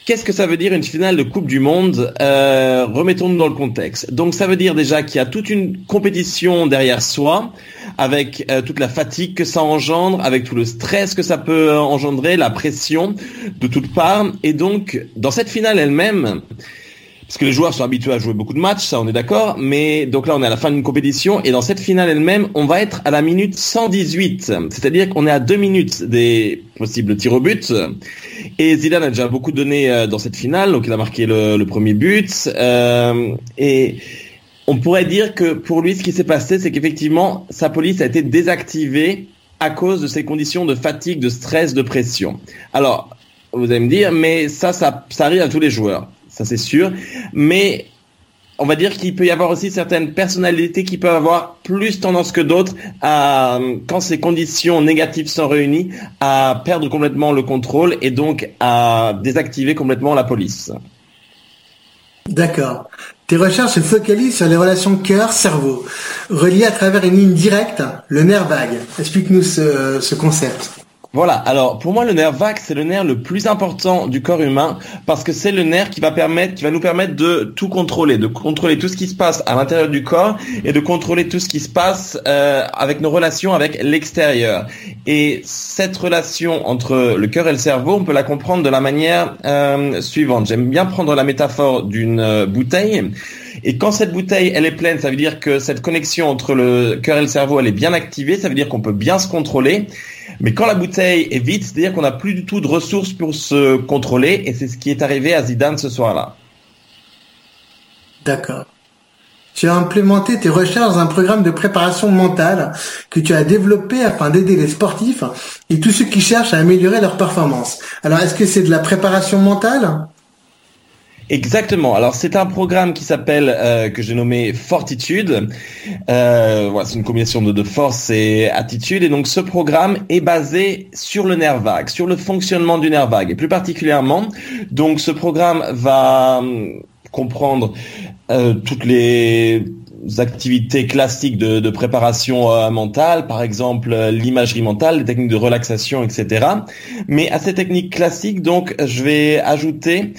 Qu'est-ce que ça veut dire une finale de Coupe du Monde euh, Remettons-nous dans le contexte. Donc ça veut dire déjà qu'il y a toute une compétition derrière soi, avec euh, toute la fatigue que ça engendre, avec tout le stress que ça peut euh, engendrer, la pression de toutes parts. Et donc dans cette finale elle-même, parce que les joueurs sont habitués à jouer beaucoup de matchs, ça on est d'accord, mais donc là on est à la fin d'une compétition et dans cette finale elle-même, on va être à la minute 118, c'est-à-dire qu'on est à deux minutes des possibles tirs au but. Et Zidane a déjà beaucoup donné euh, dans cette finale, donc il a marqué le, premier but. euh, et on pourrait dire que pour lui, ce qui s'est passé, c'est qu'effectivement, sa police a été désactivée à cause de ces conditions de fatigue, de stress, de pression. Alors, vous allez me dire, mais ça, ça, ça arrive à tous les joueurs, ça c'est sûr. Mais on va dire qu'il peut y avoir aussi certaines personnalités qui peuvent avoir plus tendance que d'autres à, quand ces conditions négatives sont réunies, à perdre complètement le contrôle et donc à désactiver complètement la police. D'accord. Tes recherches se focalisent sur les relations cœur-cerveau, reliées à travers une ligne directe, le nerf vague. Explique-nous ce, ce concept. Voilà, alors pour moi le nerf vague c'est le nerf le plus important du corps humain parce que c'est le nerf qui va permettre qui va nous permettre de tout contrôler, de contrôler tout ce qui se passe à l'intérieur du corps et de contrôler tout ce qui se passe euh, avec nos relations avec l'extérieur. Et cette relation entre le cœur et le cerveau, on peut la comprendre de la manière euh, suivante. J'aime bien prendre la métaphore d'une euh, bouteille. Et quand cette bouteille, elle est pleine, ça veut dire que cette connexion entre le cœur et le cerveau, elle est bien activée, ça veut dire qu'on peut bien se contrôler. Mais quand la bouteille est vide, c'est-à-dire qu'on n'a plus du tout de ressources pour se contrôler, et c'est ce qui est arrivé à Zidane ce soir-là. D'accord. Tu as implémenté tes recherches dans un programme de préparation mentale que tu as développé afin d'aider les sportifs et tous ceux qui cherchent à améliorer leur performance. Alors, est-ce que c'est de la préparation mentale? Exactement. Alors c'est un programme qui s'appelle euh, que j'ai nommé Fortitude. Euh, voilà, c'est une combinaison de, force et attitude. Et donc ce programme est basé sur le nerf vague, sur le fonctionnement du nerf vague. Et plus particulièrement, donc ce programme va hum, comprendre euh, toutes les activités classiques de, préparation mentale, par exemple l'imagerie mentale, les techniques de relaxation, etc. Mais à ces techniques classiques, donc, je vais ajouter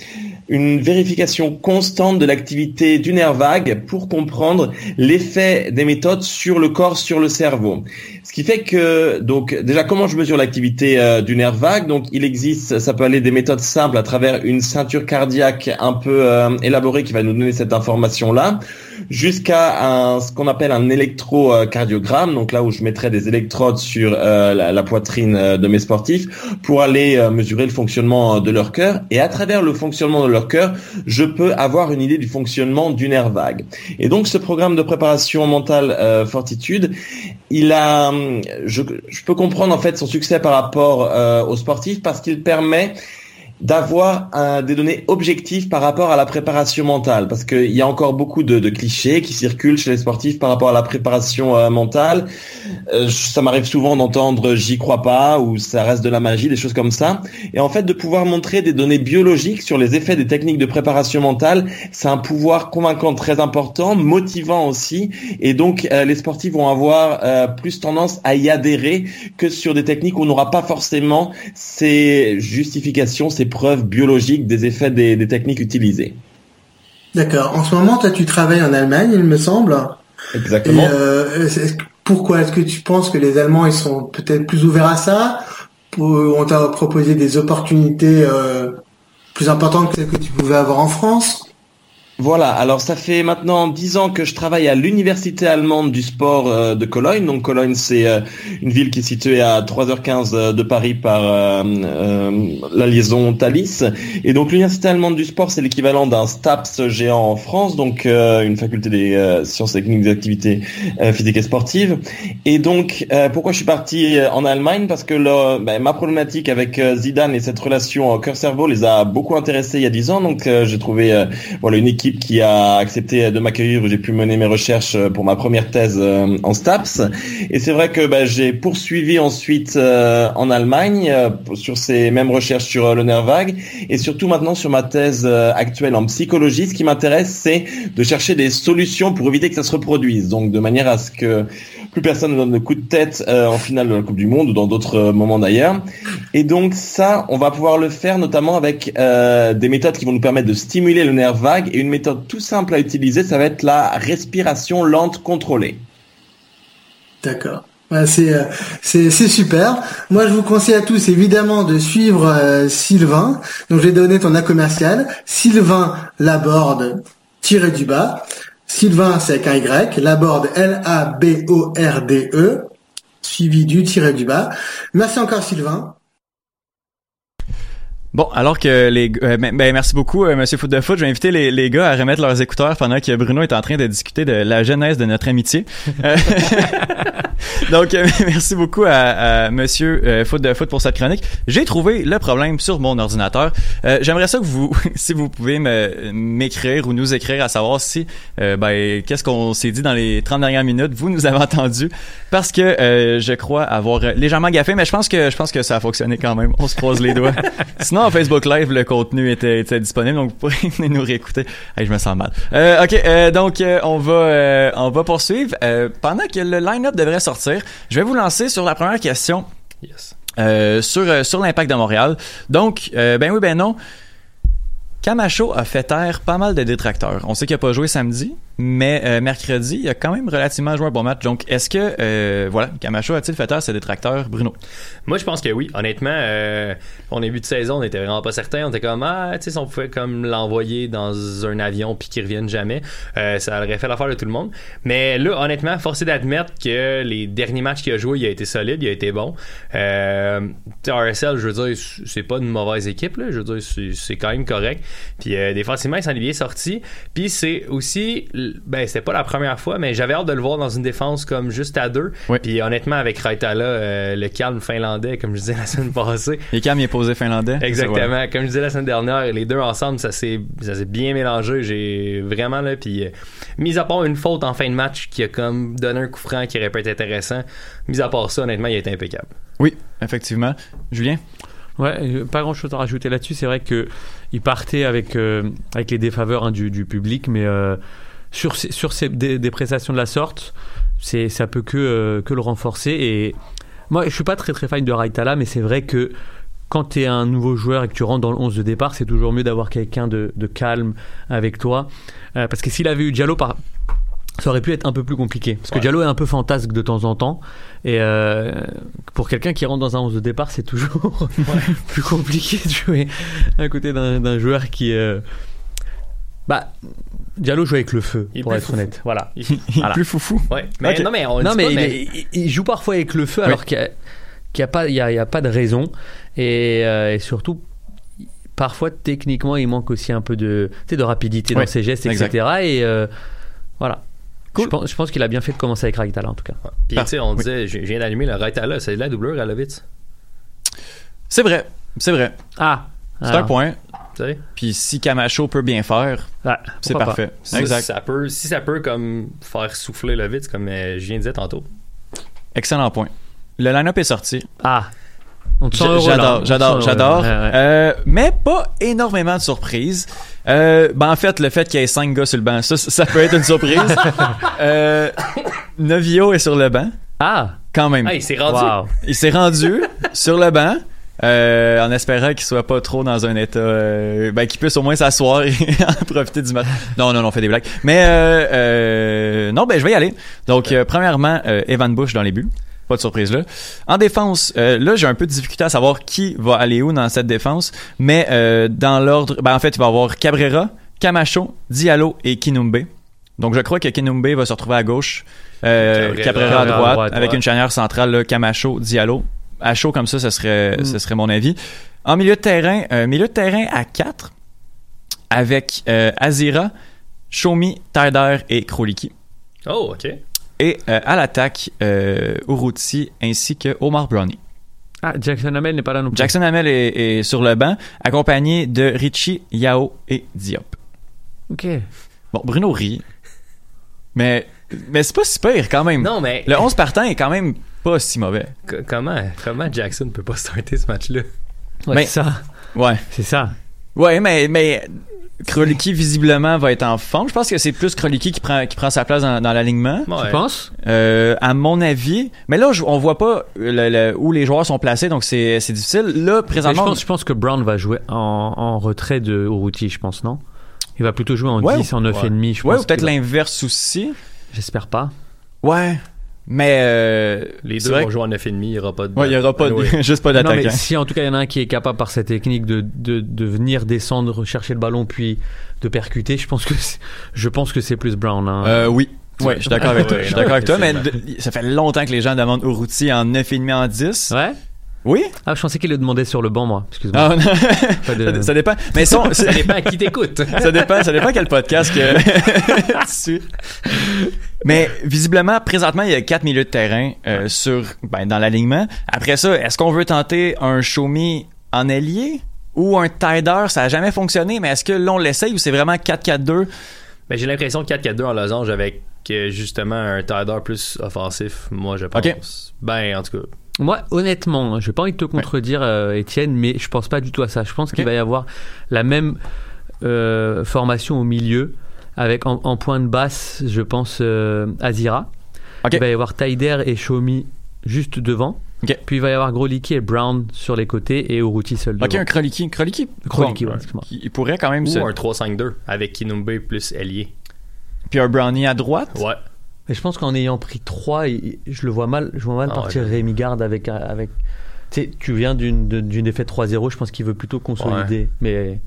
une vérification constante de l'activité du nerf vague pour comprendre l'effet des méthodes sur le corps, sur le cerveau. Ce qui fait que, donc, déjà, comment je mesure l'activité euh, du nerf vague? Donc, il existe, ça peut aller des méthodes simples à travers une ceinture cardiaque un peu euh, élaborée qui va nous donner cette information-là, jusqu'à ce qu'on appelle un électrocardiogramme, donc là où je mettrais des électrodes sur euh, la, poitrine de mes sportifs pour aller mesurer le fonctionnement de leur cœur. Et à travers le fonctionnement de leur cœur, je peux avoir une idée du fonctionnement du nerf vague. Et donc, ce programme de préparation mentale Fortitude, il a je, je, peux comprendre en fait son succès par rapport euh, aux sportifs parce qu'il permet d'avoir des données objectives par rapport à la préparation mentale, parce qu'il y a encore beaucoup de, de, clichés qui circulent chez les sportifs par rapport à la préparation euh, mentale. Euh, ça m'arrive souvent d'entendre j'y crois pas ou ça reste de la magie, des choses comme ça. Et en fait, de pouvoir montrer des données biologiques sur les effets des techniques de préparation mentale, c'est un pouvoir convaincant très important, motivant aussi, et donc euh, les sportifs vont avoir plus tendance à y adhérer que sur des techniques où on n'aura pas forcément ces justifications, ces preuves biologiques des effets des, techniques utilisées. D'accord. En ce moment, toi, tu travailles en Allemagne, il me semble. Exactement. Euh, pourquoi est-ce que tu penses que les Allemands ils sont peut-être plus ouverts à ça On t'a proposé des opportunités euh, plus importantes que celles que tu pouvais avoir en France voilà, alors ça fait maintenant dix ans que je travaille à l'université allemande du sport euh, de Cologne. Donc Cologne, c'est euh, une ville qui est située à 3h15 euh, de Paris par la liaison Thalys. Et donc l'université allemande du sport, c'est l'équivalent d'un STAPS géant en France, donc une faculté des sciences techniques des activités physiques et sportives. Et donc pourquoi je suis parti en Allemagne? Parce que ben, ma problématique avec Zidane et cette relation cœur-cerveau les a beaucoup intéressés il y a dix ans. Donc j'ai trouvé une équipe qui a accepté de m'accueillir où j'ai pu mener mes recherches euh, pour ma première thèse euh, en STAPS. Et c'est vrai que bah, j'ai poursuivi ensuite euh, en Allemagne sur ces mêmes recherches sur le nerf vague et surtout maintenant sur ma thèse actuelle en psychologie. Ce qui m'intéresse, c'est de chercher des solutions pour éviter que ça se reproduise. Donc de manière à ce que plus personne ne donne le coup de tête en finale de la Coupe du Monde ou dans d'autres moments d'ailleurs. Et donc ça, on va pouvoir le faire notamment avec des méthodes qui vont nous permettre de stimuler le nerf vague et une méthode tout simple à utiliser, ça va être la respiration lente contrôlée. D'accord. Euh, c'est super. Moi, je vous conseille à tous évidemment de suivre euh, Sylvain. Donc, je vais donner ton A commercial. Sylvain Laborde tiré du bas. Sylvain, c'est avec un Y. Laborde L-A-B-O-R-D-E suivi du tiré du bas. Merci encore Sylvain. Bon, alors que les euh, ben, ben, merci beaucoup euh, monsieur Foot de Foot, je vais inviter les, les gars à remettre leurs écouteurs pendant que Bruno est en train de discuter de la genèse de notre amitié. Euh, (laughs) donc (laughs) merci beaucoup à, monsieur Foot de Foot pour cette chronique. J'ai trouvé le problème sur mon ordinateur. j'aimerais ça que vous (laughs) si vous pouvez me m'écrire ou nous écrire à savoir si ben qu'est-ce qu'on s'est dit dans les 30 dernières minutes, vous nous avez entendu parce que je crois avoir légèrement gaffé mais je pense que je pense que ça a fonctionné quand même. On se croise les doigts. Sinon en Facebook Live, le contenu était, était disponible, donc vous pourrez (laughs) venir nous réécouter. Hey, je me sens mal. Euh, ok, euh, donc euh, on va on va poursuivre. Pendant que le line-up devrait sortir, je vais vous lancer sur la première question. Yes. Sur sur l'impact de Montréal. Donc, ben oui, ben non. Camacho a fait taire pas mal de détracteurs. On sait qu'il a pas joué samedi, mais euh, mercredi, il a quand même relativement joué un bon match. Donc, est-ce que, euh, voilà, Camacho a-t-il fait taire ses détracteurs, Bruno? Moi, je pense que oui. Honnêtement, euh, au début de saison, on était vraiment pas certain. On était comme, ah, tu sais, si on pouvait comme l'envoyer dans un avion puis qu'il revienne jamais, euh, ça aurait fait l'affaire de tout le monde. Mais là, honnêtement, forcé d'admettre que les derniers matchs qu'il a joué, il a été solide, il a été bon. Euh, RSL, je veux dire, c'est pas une mauvaise équipe, là. Je veux dire, c'est- quand même correct. Puis défensivement, il s'en est bien sorti. Puis c'est aussi, ben, c'était pas la première fois, mais j'avais hâte de le voir dans une défense comme juste à deux. Oui. Puis honnêtement, avec Raitala, euh, le calme finlandais, comme je disais la semaine passée, Et Cam il est posé finlandais. Exactement. Comme je disais la semaine dernière, les deux ensemble, ça s'est, ça s'est bien mélangé. J'ai vraiment là, puis euh, mis à part une faute en fin de match qui a comme donné un coup franc qui aurait pu être intéressant. Mis à part ça, honnêtement, il a été impeccable. Oui, effectivement. Julien? Ouais, euh, pas grand chose à rajouter là-dessus. C'est vrai que il partait avec euh, avec les défaveurs hein, du, du public, mais euh, sur sur ces des, des prestations de la sorte, c'est ça peut que euh, que le renforcer. Et moi, je suis pas très très fan de Raitala, mais c'est vrai que quand tu es un nouveau joueur et que tu rentres dans le 11 de départ, c'est toujours mieux d'avoir quelqu'un de, de calme avec toi. Euh, parce que s'il avait eu Diallo par ça aurait pu être un peu plus compliqué. Parce que. Diallo est un peu fantasque de temps en temps. Et euh, pour quelqu'un qui rentre dans un 11 de départ, c'est toujours (laughs) plus compliqué de jouer à côté d'un d'un joueur qui. euh, Bah, Diallo joue avec le feu, Il pour être foufou. honnête. Voilà. (laughs) Il- Il est Voilà. plus foufou. Ouais. Mais Ok. non, mais on le non, dit mais, pas, il, mais- est- il- il joue parfois avec le feu alors qu'il n'y a, qu'il y a, pas- il y a, il y a pas de raison. Et, euh, et surtout, parfois, techniquement, il manque aussi un peu de, rapidité Ouais, dans ses gestes, exact. etc. Et euh, voilà. Cool. Je pense, qu'il a bien fait de commencer avec Raitala, en tout cas. Puis tu sais, on Oui. disait, je je viens d'allumer le Raitala, c'est de la doublure à Lovitz. C'est vrai. C'est vrai. Ah! C'est un point. Puis si Camacho peut bien faire, ouais, c'est pas. parfait. Exact. Ça peut, si ça peut comme faire souffler Lovitz, comme euh, je viens de dire tantôt. Excellent point. Le line-up est sorti. Ah! J'adore, j'adore, j'adore. Euh, mais pas énormément de surprises. Euh, ben en fait, le fait qu'il y ait cinq gars sur le banc, ça, ça peut être une surprise. (laughs) euh, Novio est sur le banc, Ah! quand même. Ah, il s'est rendu. Wow! Il s'est rendu sur le banc. Euh, en espérant qu'il soit pas trop dans un état euh, ben qu'il puisse au moins s'asseoir (laughs) et en profiter du match. Non non non, on fait des blagues. Mais euh, euh, non ben je vais y aller. Donc euh, premièrement Evan Bush dans les buts. Pas de surprise là. En défense, là j'ai un peu de difficulté à savoir qui va aller où dans cette défense, mais euh, dans l'ordre, ben en fait il va y avoir Cabrera, Camacho, Diallo et Kinumbe. Donc je crois que Kinumbe va se retrouver à gauche, euh, Cabrera Cabrera, à à droite, droite, avec une charnière centrale là, Camacho, Diallo. À chaud comme ça, ce serait, Mm. ce serait mon avis. En milieu de terrain, euh, milieu de terrain à 4 avec euh, Azira, Shomi, Taider et Kroliki. Oh, ok. Et euh, à l'attaque, euh, Uruti ainsi que Omar Brownie. Ah, Jackson Hamel n'est pas là non plus. Jackson Hamel est, est sur le banc, accompagné de Richie, Yao et Diop. Ok. Bon, Bruno rit. Mais, mais c'est pas si pire quand même. Non, mais Le 11 partant est quand même pas si mauvais. c- comment, comment Jackson peut pas starter ce match-là? Ouais, Mais- c'est ça. Ouais. C'est ça. Ouais, mais, mais Kroliki visiblement va être en forme. Je pense que c'est plus Kroliki qui prend, qui prend sa place dans, dans l'alignement. Ouais. Tu penses? Euh, à mon avis. Mais là, on voit pas le- le- où les joueurs sont placés, donc c'est c'est difficile. Là, Je présentement. pense, je pense que Brown va jouer en, en retrait de Uruti, je pense, non? Il va plutôt jouer en Ouais, 10, en 9,5, ouais. demi, je ouais, pense. ou peut-être l'inverse aussi. J'espère pas. Ouais. Mais. Euh, Les deux vont jouer en 9,5, il y aura pas de. Ouais, il y aura pas de- Ouais. (laughs) juste pas Non, mais d'attaquant. si en tout cas il y en a un qui est capable par cette technique de, de, de venir descendre, chercher le ballon, puis de percuter, je pense que c'est- je pense que c'est plus Brown. hein. Euh, oui. Ouais, je suis d'accord avec toi. Ouais, Je suis d'accord avec toi, mais ça fait longtemps que les gens demandent Uruti en 9,5 en 10. Ouais? Oui? Ah, je pensais qu'il le demandait sur le banc, moi. Excuse-moi. Ah, non. (laughs) Pas de- ça, (laughs) ça dépend. Mais son- (laughs) Ça dépend à qui t'écoute. ça dépend, ça dépend quel podcast que tu. Mais visiblement, présentement, il y a quatre milieux de terrain euh, sur ben, dans l'alignement. Après ça, est-ce qu'on veut tenter un Shomi en ailier ou un Tider? Ça a jamais fonctionné, mais est-ce que là on l'essaye ou c'est vraiment 4-4-2? Ben, j'ai l'impression que 4-4-2 en losange avec que justement un tider plus offensif, moi je pense. Ok. Ben, en tout cas. Moi, honnêtement, hein, j'ai pas envie de te contredire, euh, Étienne, mais je pense pas du tout à ça. Je pense qu'il va y avoir la même euh, formation au milieu, avec en, en point de basse, je pense, euh, Azira. Il va y avoir Taider et Shomi juste devant. Puis il va y avoir Groliki et Brown sur les côtés et Uruti seul devant. Ok, un. Kroliki, Kroliki, bon, ouais, excuse-moi. il pourrait quand même Ou se... un 3-5-2 avec Kinumbe plus Ailier. Puis un Brownie à droite. Ouais. Mais je pense qu'en ayant pris 3, je le vois mal, je vois mal Ah, partir ouais. Rémi Garde avec. avec tu sais, tu viens d'une défaite 3-0, je pense qu'il veut plutôt consolider. Mais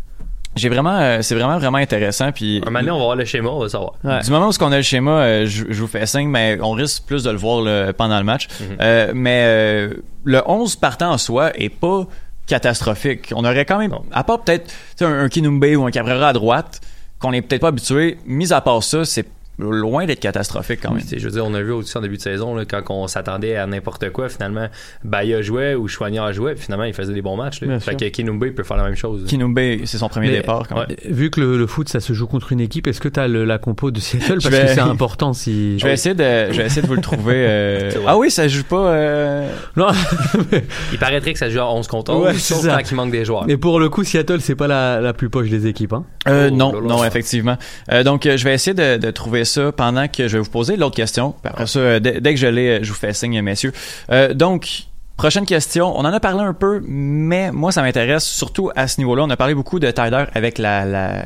J'ai vraiment, euh, c'est vraiment vraiment intéressant. Puis Un moment donné, on va voir le schéma, on va savoir. Ouais. du moment où on a le schéma, euh, je, je vous fais signe, mais on risque plus de le voir là, pendant le match. Mhm. Euh, mais euh, le 11 partant en soi est pas catastrophique. On aurait quand même, Non. à part peut-être un, un Kinumbe ou un Cabrera à droite, qu'on est peut-être pas habitué. Mis à part ça, c'est loin d'être catastrophique quand même. Sais, Je veux dire, on a vu aussi en début de saison, là, quand on s'attendait à n'importe quoi, finalement, Baya jouait ou Chouanière jouait, puis finalement, il faisait des bons matchs. Là. Fait sûr. que Kinumbe peut faire la même chose. Kinumbe, c'est son premier Mais- départ quand même. Ouais. vu que le, le foot ça se joue contre une équipe, est-ce que tu as la compo de Seattle? Parce vais- que c'est important si. Je vais essayer de, je vais essayer de vous le trouver. euh. (laughs) Ah oui, ça joue pas. euh, Non, (laughs) Il paraîtrait que ça joue à 11 contre 11, Ouais, sauf quand il manque des joueurs. mais pour le coup, Seattle, c'est pas la, la plus poche des équipes. Hein. Euh, Oh non, là. non, effectivement. Euh, donc, euh, je vais essayer de, de trouver ça pendant que je vais vous poser l'autre question. Puis après ça, euh, dès, dès que je l'ai, euh, je vous fais signe, messieurs. Euh, donc, prochaine question. On en a parlé un peu, mais moi, ça m'intéresse surtout à ce niveau-là. On a parlé beaucoup de Tyler avec la, la,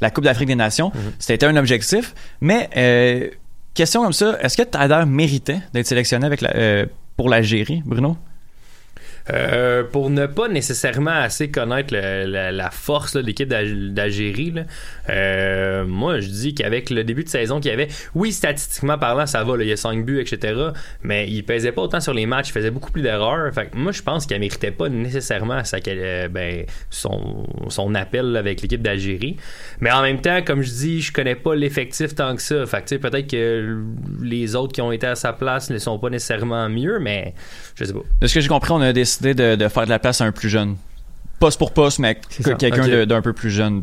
la Coupe d'Afrique des Nations. C'était un objectif. Mais, euh, question comme ça, est-ce que Tyler méritait d'être sélectionné avec la, euh, pour l'Algérie, Bruno? Euh, pour ne pas nécessairement assez connaître la, force de l'équipe d'Al- d'Algérie, euh, moi je dis qu'avec le début de saison qu'il y avait, oui, statistiquement parlant, ça va, il y a 5 buts, etc. Mais il pesait pas autant sur les matchs, il faisait beaucoup plus d'erreurs. Fait que moi je pense qu'il méritait pas nécessairement sa, euh, ben, son, appel avec l'équipe d'Algérie. Mais en même temps, comme je dis, je connais pas l'effectif tant que ça. Fait que peut-être que les autres qui ont été à sa place ne sont pas nécessairement mieux, mais je sais pas. De ce que j'ai compris, on a décidé de, de faire de la place à un plus jeune. Poste pour poste, mais quelqu'un d'un peu plus jeune.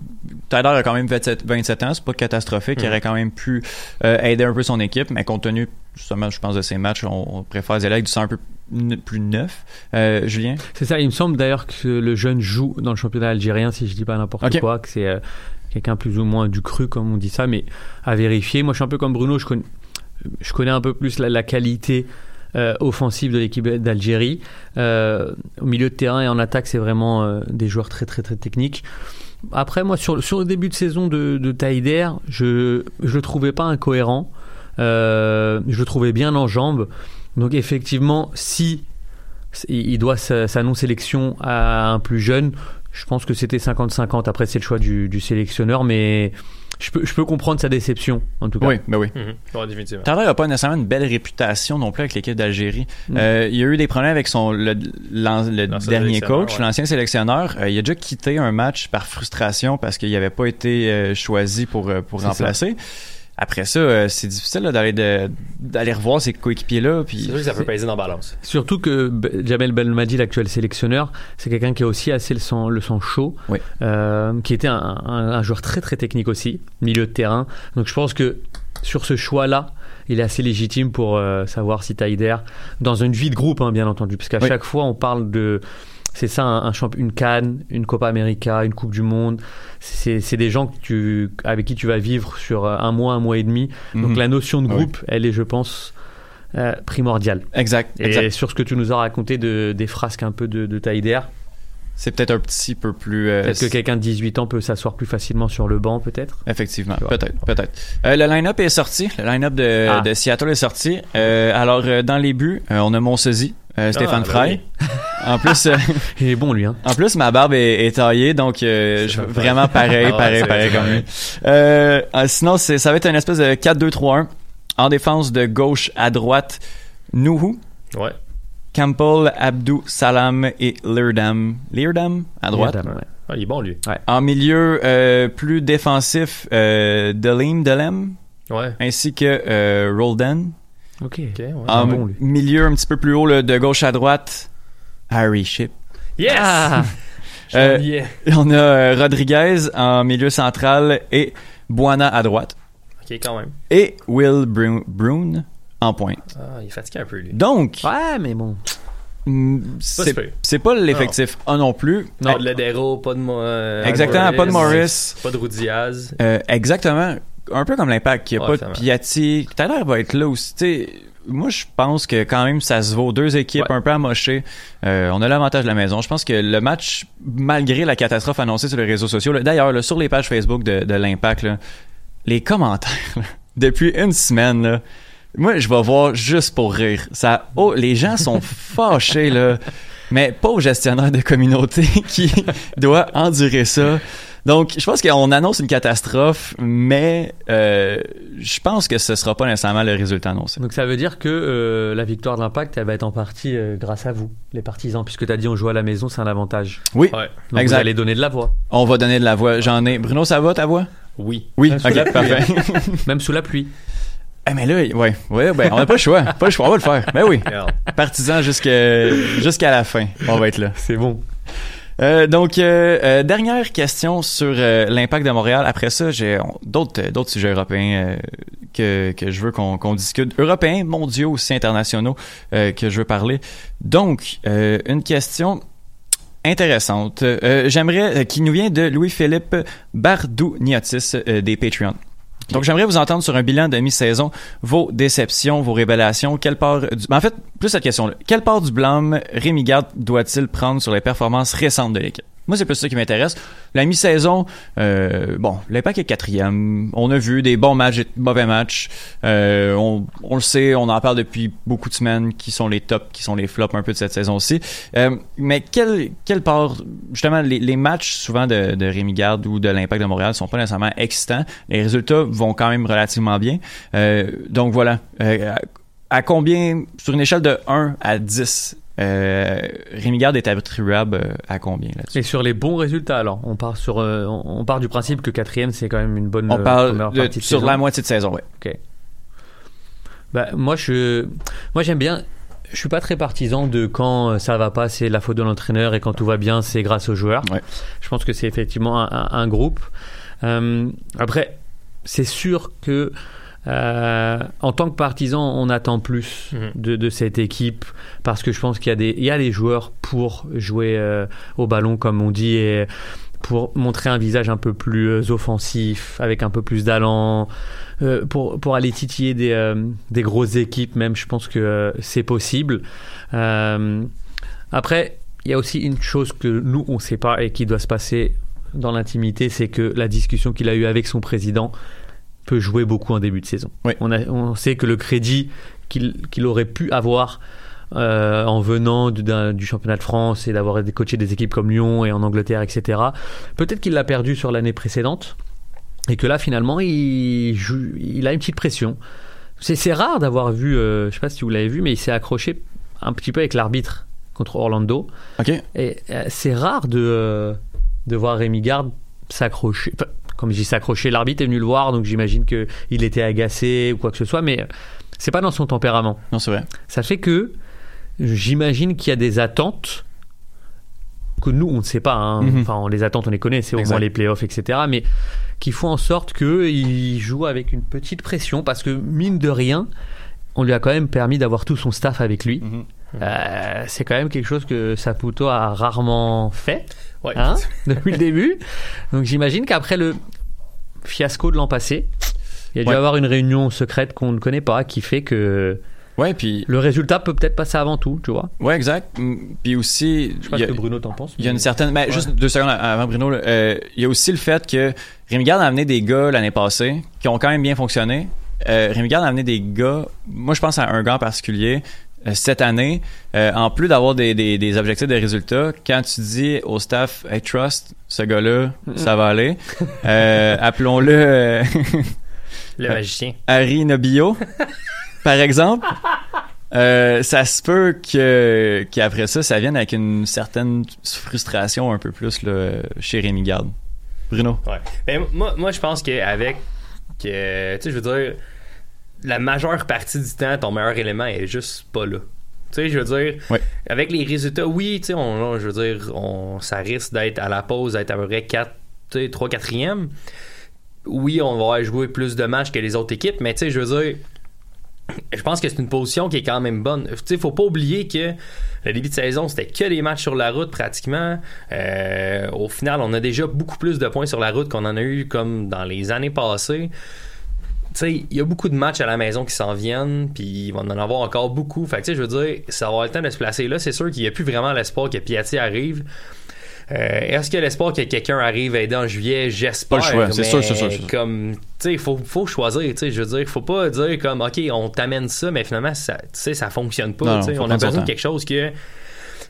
Tyler a quand même 27, 27 ans, c'est pas catastrophique. Il Mhm. aurait quand même pu euh, aider un peu son équipe, mais compte tenu, justement, je pense, de ses matchs, on, on préfère aller avec du sang un peu plus neuf. Euh, Julien? C'est ça, il me semble d'ailleurs que le jeune joue dans le championnat algérien, si je dis pas n'importe Ok. quoi, que c'est euh, quelqu'un plus ou moins du cru, comme on dit ça, mais à vérifier. Moi, je suis un peu comme Bruno, je connais, je connais un peu plus la, la qualité euh, offensive de l'équipe d'Algérie. Euh, au milieu de terrain et en attaque, c'est vraiment euh, des joueurs très, très, très techniques. Après, moi, sur, sur le début de saison de, de Taider, je je le trouvais pas incohérent. Euh, je le trouvais bien en jambes. Donc, effectivement, si il doit sa, non-sélection à un plus jeune. Je pense que c'était 50-50. Après, c'est le choix du sélectionneur, mais je peux, je peux comprendre sa déception, en tout cas. Oui, ben oui. Mhm. Tyler n'a pas nécessairement une belle réputation non plus avec l'équipe d'Algérie. Mm. Euh, il y a eu des problèmes avec son le, le dernier coach, ouais. l'ancien sélectionneur. Euh, il a déjà quitté un match par frustration parce qu'il n'avait pas été euh, choisi pour, euh, pour C'est remplacer. Après ça, euh, c'est difficile là, d'aller de- d'aller revoir ses coéquipiers-là. C'est Puis sûr que ça peut C'est- peser dans la balance. Surtout que B- Jamel Belmadi, l'actuel sélectionneur, c'est quelqu'un qui a aussi assez le sang, le sang chaud, Oui. euh, qui était un, un- un joueur très très technique aussi, milieu de terrain. Donc je pense que sur ce choix-là, il est assez légitime pour euh, savoir si Taider, dans une vie de groupe, hein, bien entendu, parce qu'à Oui. chaque fois on parle de c'est ça, un, un champ- une Cannes, une Copa América, une Coupe du Monde. C'est des gens que tu, avec qui tu vas vivre sur euh, un mois, un mois et demi. Donc Mhm. la notion de Oui. groupe, elle est, je pense, euh, primordiale. exact, Et exact. sur ce que tu nous as raconté de, des frasques un peu de, de Taider, C'est peut-être un petit peu plus. euh, peut-être que quelqu'un de 18 ans peut s'asseoir plus facilement sur le banc, peut-être? Effectivement, peut-être, peut-être. Euh, le line-up est sorti. Le line-up de, Ah. de Seattle est sorti. Euh, alors, euh, dans les buts, euh, on a Montsezi, euh, Stéphane ben Frey. En plus, euh, (laughs) Il est bon, lui. Hein. en plus, ma barbe est, est taillée, donc euh, je, vraiment pareil, Ah pareil, pareil comme lui. Sinon, c'est, ça va être une espèce de 4-2-3-1. En défense de gauche à droite, Nuhu, Ouais. Campbell, Abdou, Salam et Leardam. Leardam à droite? Ouais. Ah, il est bon, lui. En milieu euh, plus défensif, euh, Delim, Delem, Ouais. ainsi que euh, Roldan. Ok. En bon, lui. milieu un petit peu plus haut, là, de gauche à droite, Harry Ship. Yes! Ah, (laughs) Euh. (laughs) On a euh, Rodriguez en milieu central et Buana à droite. Ok, quand même. Et Will Brown, Brown en pointe. Ah, il est fatigué un peu, lui. Donc, Ouais, mais bon. mm, Pas c'est pas l'effectif A non plus. Pas Euh, de Ledero, pas de Mo- euh, Exactement, pas de Morris. Pas de Rudiaz. Euh, exactement. Un peu comme l'impact. Il n'y a Ouais, pas de. Piatti. Tout à l'heure va être là aussi. Moi, je pense que quand même, ça se vaut. Deux équipes Ouais. un peu amochées. Euh, on a l'avantage de la maison. Je pense que le match, malgré la catastrophe annoncée sur les réseaux sociaux, là, d'ailleurs, là, sur les pages Facebook de, de l'impact, là, les commentaires, là, (laughs) depuis une semaine, là, moi, je vais voir juste pour rire. Ça, oh, les gens sont (laughs) fâchés, là. Mais pas au gestionnaire de communauté (laughs) qui doit endurer ça. Donc, je pense qu'on annonce une catastrophe, mais euh, je pense que ce sera pas nécessairement le résultat annoncé. Donc ça veut dire que euh, la victoire de l'Impact, elle va être en partie euh, grâce à vous, les partisans, puisque tu as dit on joue à la maison, c'est un avantage. Oui, Ouais. Donc Exact. vous allez donner de la voix, on va donner de la voix. J'en ai. Bruno, ça va ta voix? Oui. Oui, ok, parfait. (laughs) même sous la pluie. Eh, mais là, ouais, ouais, ben, on n'a pas le choix. Pas le choix, on va le faire. Ben oui. Partisan jusqu'à jusqu'à la fin. On va être là. C'est bon. Euh, donc, euh, euh, dernière question sur l'impact de Montréal. Après ça, j'ai on- d'autres d'autres sujets européens que, que je veux qu'on qu'on discute. Européens, mondiaux aussi, internationaux, que je veux parler. Donc, une question intéressante. J'aimerais, qui nous vient de Louis-Philippe Bardouniotis des Patreons. Donc, j'aimerais vous entendre sur un bilan de mi-saison, vos déceptions, vos révélations. Quelle part du... En fait, plus cette question-là. Quelle part du blâme Rémi Garde doit-il prendre sur les performances récentes de l'équipe? Moi, c'est plus ça qui m'intéresse. La mi-saison, euh, bon, l'impact est quatrième. On a vu des bons matchs et de mauvais matchs. Euh, on, le sait, on en parle depuis beaucoup de semaines, qui sont les tops, qui sont les flops un peu de cette saison-ci. Euh, mais quelle, quelle part, justement, les, matchs souvent de, de Garde ou de l'impact de Montréal sont pas nécessairement excitants. Les résultats vont quand même relativement bien. Donc voilà. À, à combien, sur une échelle de 1 à 10, euh, Rémi Garde est attribuable euh, à combien là-dessus? Et sur les bons résultats, alors, on part sur, euh, on part du principe que quatrième, c'est quand même une bonne. On euh, parle de- de sur la moitié de saison, ouais. Ok. Bah, moi, je, moi, j'aime bien. Je suis pas très partisan de quand ça va pas, c'est la faute de l'entraîneur et quand tout va bien, c'est grâce aux joueurs. Ouais. Je pense que c'est effectivement un, un- un groupe. Euh, après, c'est sûr que euh, en tant que partisan, on attend plus Mhm. de, de cette équipe parce que je pense qu'il y a des, il y a les joueurs pour jouer euh, au ballon comme on dit et pour montrer un visage un peu plus euh, offensif, avec un peu plus d'allant, euh, pour, pour aller titiller des, des grosses équipes même, je pense que c'est possible. Après, il y a aussi une chose que nous, on ne sait pas et qui doit se passer dans l'intimité, c'est que la discussion qu'il a eue avec son président peut jouer beaucoup en début de saison. Oui. On, a, on sait que le crédit qu'il aurait pu avoir euh, en venant du, championnat de France et d'avoir coaché des équipes comme Lyon et en Angleterre, etc. Peut-être qu'il l'a perdu sur l'année précédente et que là, finalement, il, joue, il a une petite pression. C'est rare d'avoir vu, euh, je sais pas si vous l'avez vu, mais il s'est accroché un petit peu avec l'arbitre contre Orlando. Et euh, c'est rare de, de voir Rémi Garde s'accrocher. Enfin, comme je dis s'accrocher, l'arbitre est venu le voir, donc j'imagine qu'il était agacé ou quoi que ce soit, mais euh, c'est pas dans son tempérament. Non, c'est vrai. Ça fait que j'imagine qu'il y a des attentes que nous, on ne sait pas. hein. Mhm. Enfin, les attentes, on les connaît, c'est au moins les playoffs, etc. Mais qui font en sorte qu'il joue avec une petite pression parce que, mine de rien, on lui a quand même permis d'avoir tout son staff avec lui. Euh, c'est quand même quelque chose que Saputo a rarement fait Ouais. hein, (laughs) depuis le début. Donc j'imagine qu'après le fiasco de l'an passé, il y a dû Ouais. avoir une réunion secrète qu'on ne connaît pas qui fait que Ouais, puis le résultat peut peut-être passer avant tout, tu vois. ouais, exact. Mm, Puis aussi, Je sais pas ce que Bruno t'en pense. Il y a mais- une certaine. Ben, Juste deux secondes avant Bruno, euh, il y a aussi le fait que Rémi Garde a amené des gars l'année passée qui ont quand même bien fonctionné. Euh, a amené des gars. Moi, je pense à un gars en particulier. Euh, cette année, euh, en plus d'avoir des, des, des objectifs de résultats, quand tu dis au staff, hey, trust, ce gars-là, ça va aller. (laughs) Euh, appelons-le euh, Le magicien. (laughs) Harry Nobio, par exemple. Euh, ça se peut que qu'après ça, ça vienne avec une certaine frustration un peu plus là, chez Rémi Garde. Bruno. Ouais. Ben, moi, moi, je pense qu'avec. Que, tu sais, je veux dire, la majeure partie du temps, ton meilleur élément est juste pas là. Tu sais, je veux dire, avec les résultats, oui, tu sais, on, je veux dire, on, ça risque d'être à la pause, d'être à peu près 4, tu sais, 3 4e. oui, on va jouer plus de matchs que les autres équipes, mais tu sais, je veux dire, je pense que c'est une position qui est quand même bonne. Tu sais, faut pas oublier que le début de saison, c'était que des matchs sur la route pratiquement. Euh, au final, on a déjà beaucoup plus de points sur la route qu'on en a eu comme dans les années passées. Tu sais, il y a beaucoup de matchs à la maison qui s'en viennent, puis il va en avoir encore beaucoup. Fait que, tu sais, je veux dire, ça va avoir le temps de se placer là. C'est sûr qu'il n'y a plus vraiment l'espoir que Piatti arrive. Euh, Est-ce que l'espoir que quelqu'un arrive à aider en juillet, j'espère. C'est sûr, c'est sûr. Comme, tu sais, il faut, faut choisir, tu sais, je veux dire, faut pas dire comme, OK, on t'amène ça, mais finalement, ça, tu sais, ça fonctionne pas, Non, On a besoin de quelque chose que,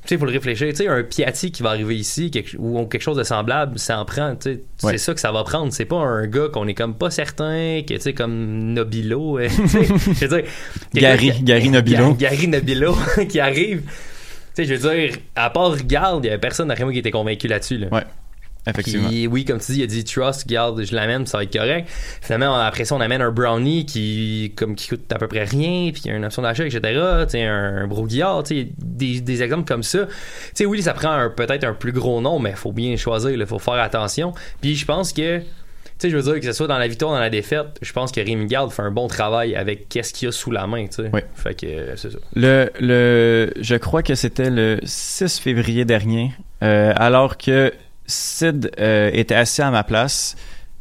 tu sais, faut le réfléchir, tu sais, un Piatti qui va arriver ici, quelque- ou quelque chose de semblable, ça en prend, tu sais, Ouais. c'est ça que ça va prendre. C'est pas un gars qu'on est comme pas certain, que, tu sais, comme Nobilo, euh, (laughs) tu sais, je veux dire, Gary- qui- Gary Nobilo. Ga- Gary Nobilo (laughs) qui arrive. Tu sais, je veux dire, à part Garde, il y avait personne derrière moi qui était convaincu là-dessus. Là. Ouais, effectivement. Puis, oui, comme tu dis, il a dit trust, garde, je l'amène, ça va être correct. Finalement, après ça, on amène un brownie qui, comme, qui coûte à peu près rien, puis il y a une option d'achat, etc. Tu sais, un brouillard, tu sais, des, des exemples comme ça. Tu sais, oui, ça prend un- peut-être un plus gros nom, mais il faut bien choisir, il faut faire attention. Puis je pense que, tu sais, je veux dire, que ce soit dans la victoire ou dans la défaite, je pense que Rémi Garde fait un bon travail avec qu'est-ce qu'il y a sous la main, tu sais. Oui. Fait que, c'est ça. Le, le, je crois que c'était le 6 février dernier, euh, alors que Sid euh, était assis à ma place.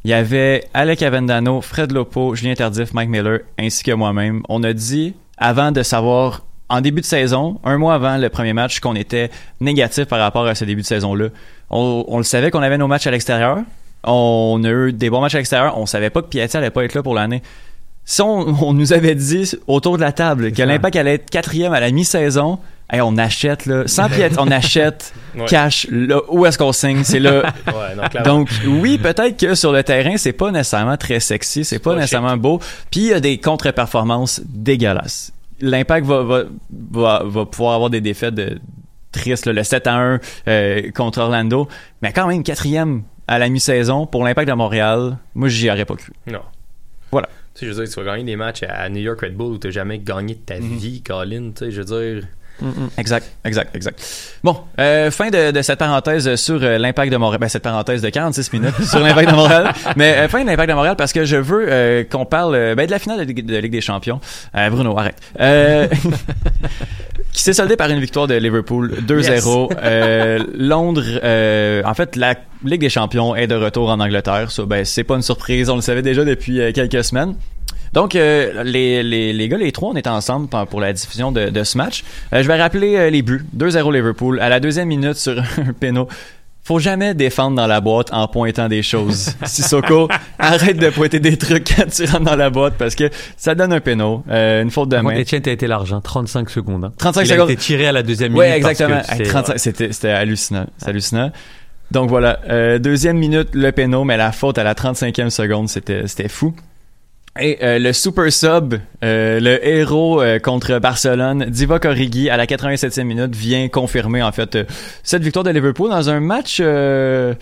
Il y avait Alec Avendano, Fred Lopo, Julien Tardif, Mike Miller, ainsi que moi-même. On a dit, avant de savoir, en début de saison, un mois avant le premier match, qu'on était négatif par rapport à ce début de saison-là. On, on le savait qu'on avait nos matchs à l'extérieur. On a eu des bons matchs à l'extérieur. On savait pas que Piatti allait pas être là pour l'année. Si on, on nous avait dit autour de la table que l'impact allait être quatrième à la mi-saison, hey, on achète là, sans Piatti, on achète (laughs) Ouais. cash. Là, où est-ce qu'on signe? C'est là. (laughs) Ouais, donc, clairement. Donc oui, peut-être que sur le terrain, c'est pas nécessairement très sexy, c'est pas pas nécessairement beau, puis il y a des contre-performances dégueulasses. L'impact va, va, va, va pouvoir avoir des défaites de tristes, là, le 7 à 1 euh, contre Orlando, mais quand même quatrième à la mi-saison pour l'impact de Montréal, moi j'y aurais pas cru. Non. Voilà. Tu sais, je veux dire, tu vas gagner des matchs à New York Red Bull où t'as jamais gagné de ta Mhm. vie, Colin. Tu sais, je veux dire. Exact, exact, exact. Bon, euh, fin de, de cette parenthèse sur euh, l'impact de Montréal. Ben, cette parenthèse de 46 minutes (laughs) sur l'impact de Montréal. Mais euh, fin de l'impact de Montréal parce que je veux euh, qu'on parle ben, de la finale de, de Ligue des Champions. Bruno, arrête. (laughs) Qui s'est soldée par une victoire de Liverpool 2-0. Euh, Londres, en fait, la Ligue des Champions est de retour en Angleterre. Ça, ben, c'est pas une surprise. On le savait déjà depuis quelques semaines. Donc, euh, les, les, les gars, les trois, on était ensemble pour- la diffusion de, de ce match. Euh, je vais rappeler euh, les buts. 2-0 Liverpool. À la deuxième minute sur (laughs) un péno. Faut jamais défendre dans la boîte en pointant des choses. (laughs) Sissoko, arrête de pointer des trucs quand tu rentres dans la boîte parce que ça donne un péno. Euh, une faute de main. Etienne, t'as été large, hein, 35 secondes. hein. 35 Il secondes. a été tiré à la deuxième Ouais, minute. que exactement. Hey, c'est- 35, c'était, c'était hallucinant. C'est hallucinant. Donc voilà, euh, deuxième minute, le péno, mais la faute à la 35e seconde, c'était, c'était fou. Et euh, le super sub, euh, le héros euh, contre Barcelone, Divock Origi, à la 87e minute, vient confirmer en fait euh, cette victoire de Liverpool dans un match euh,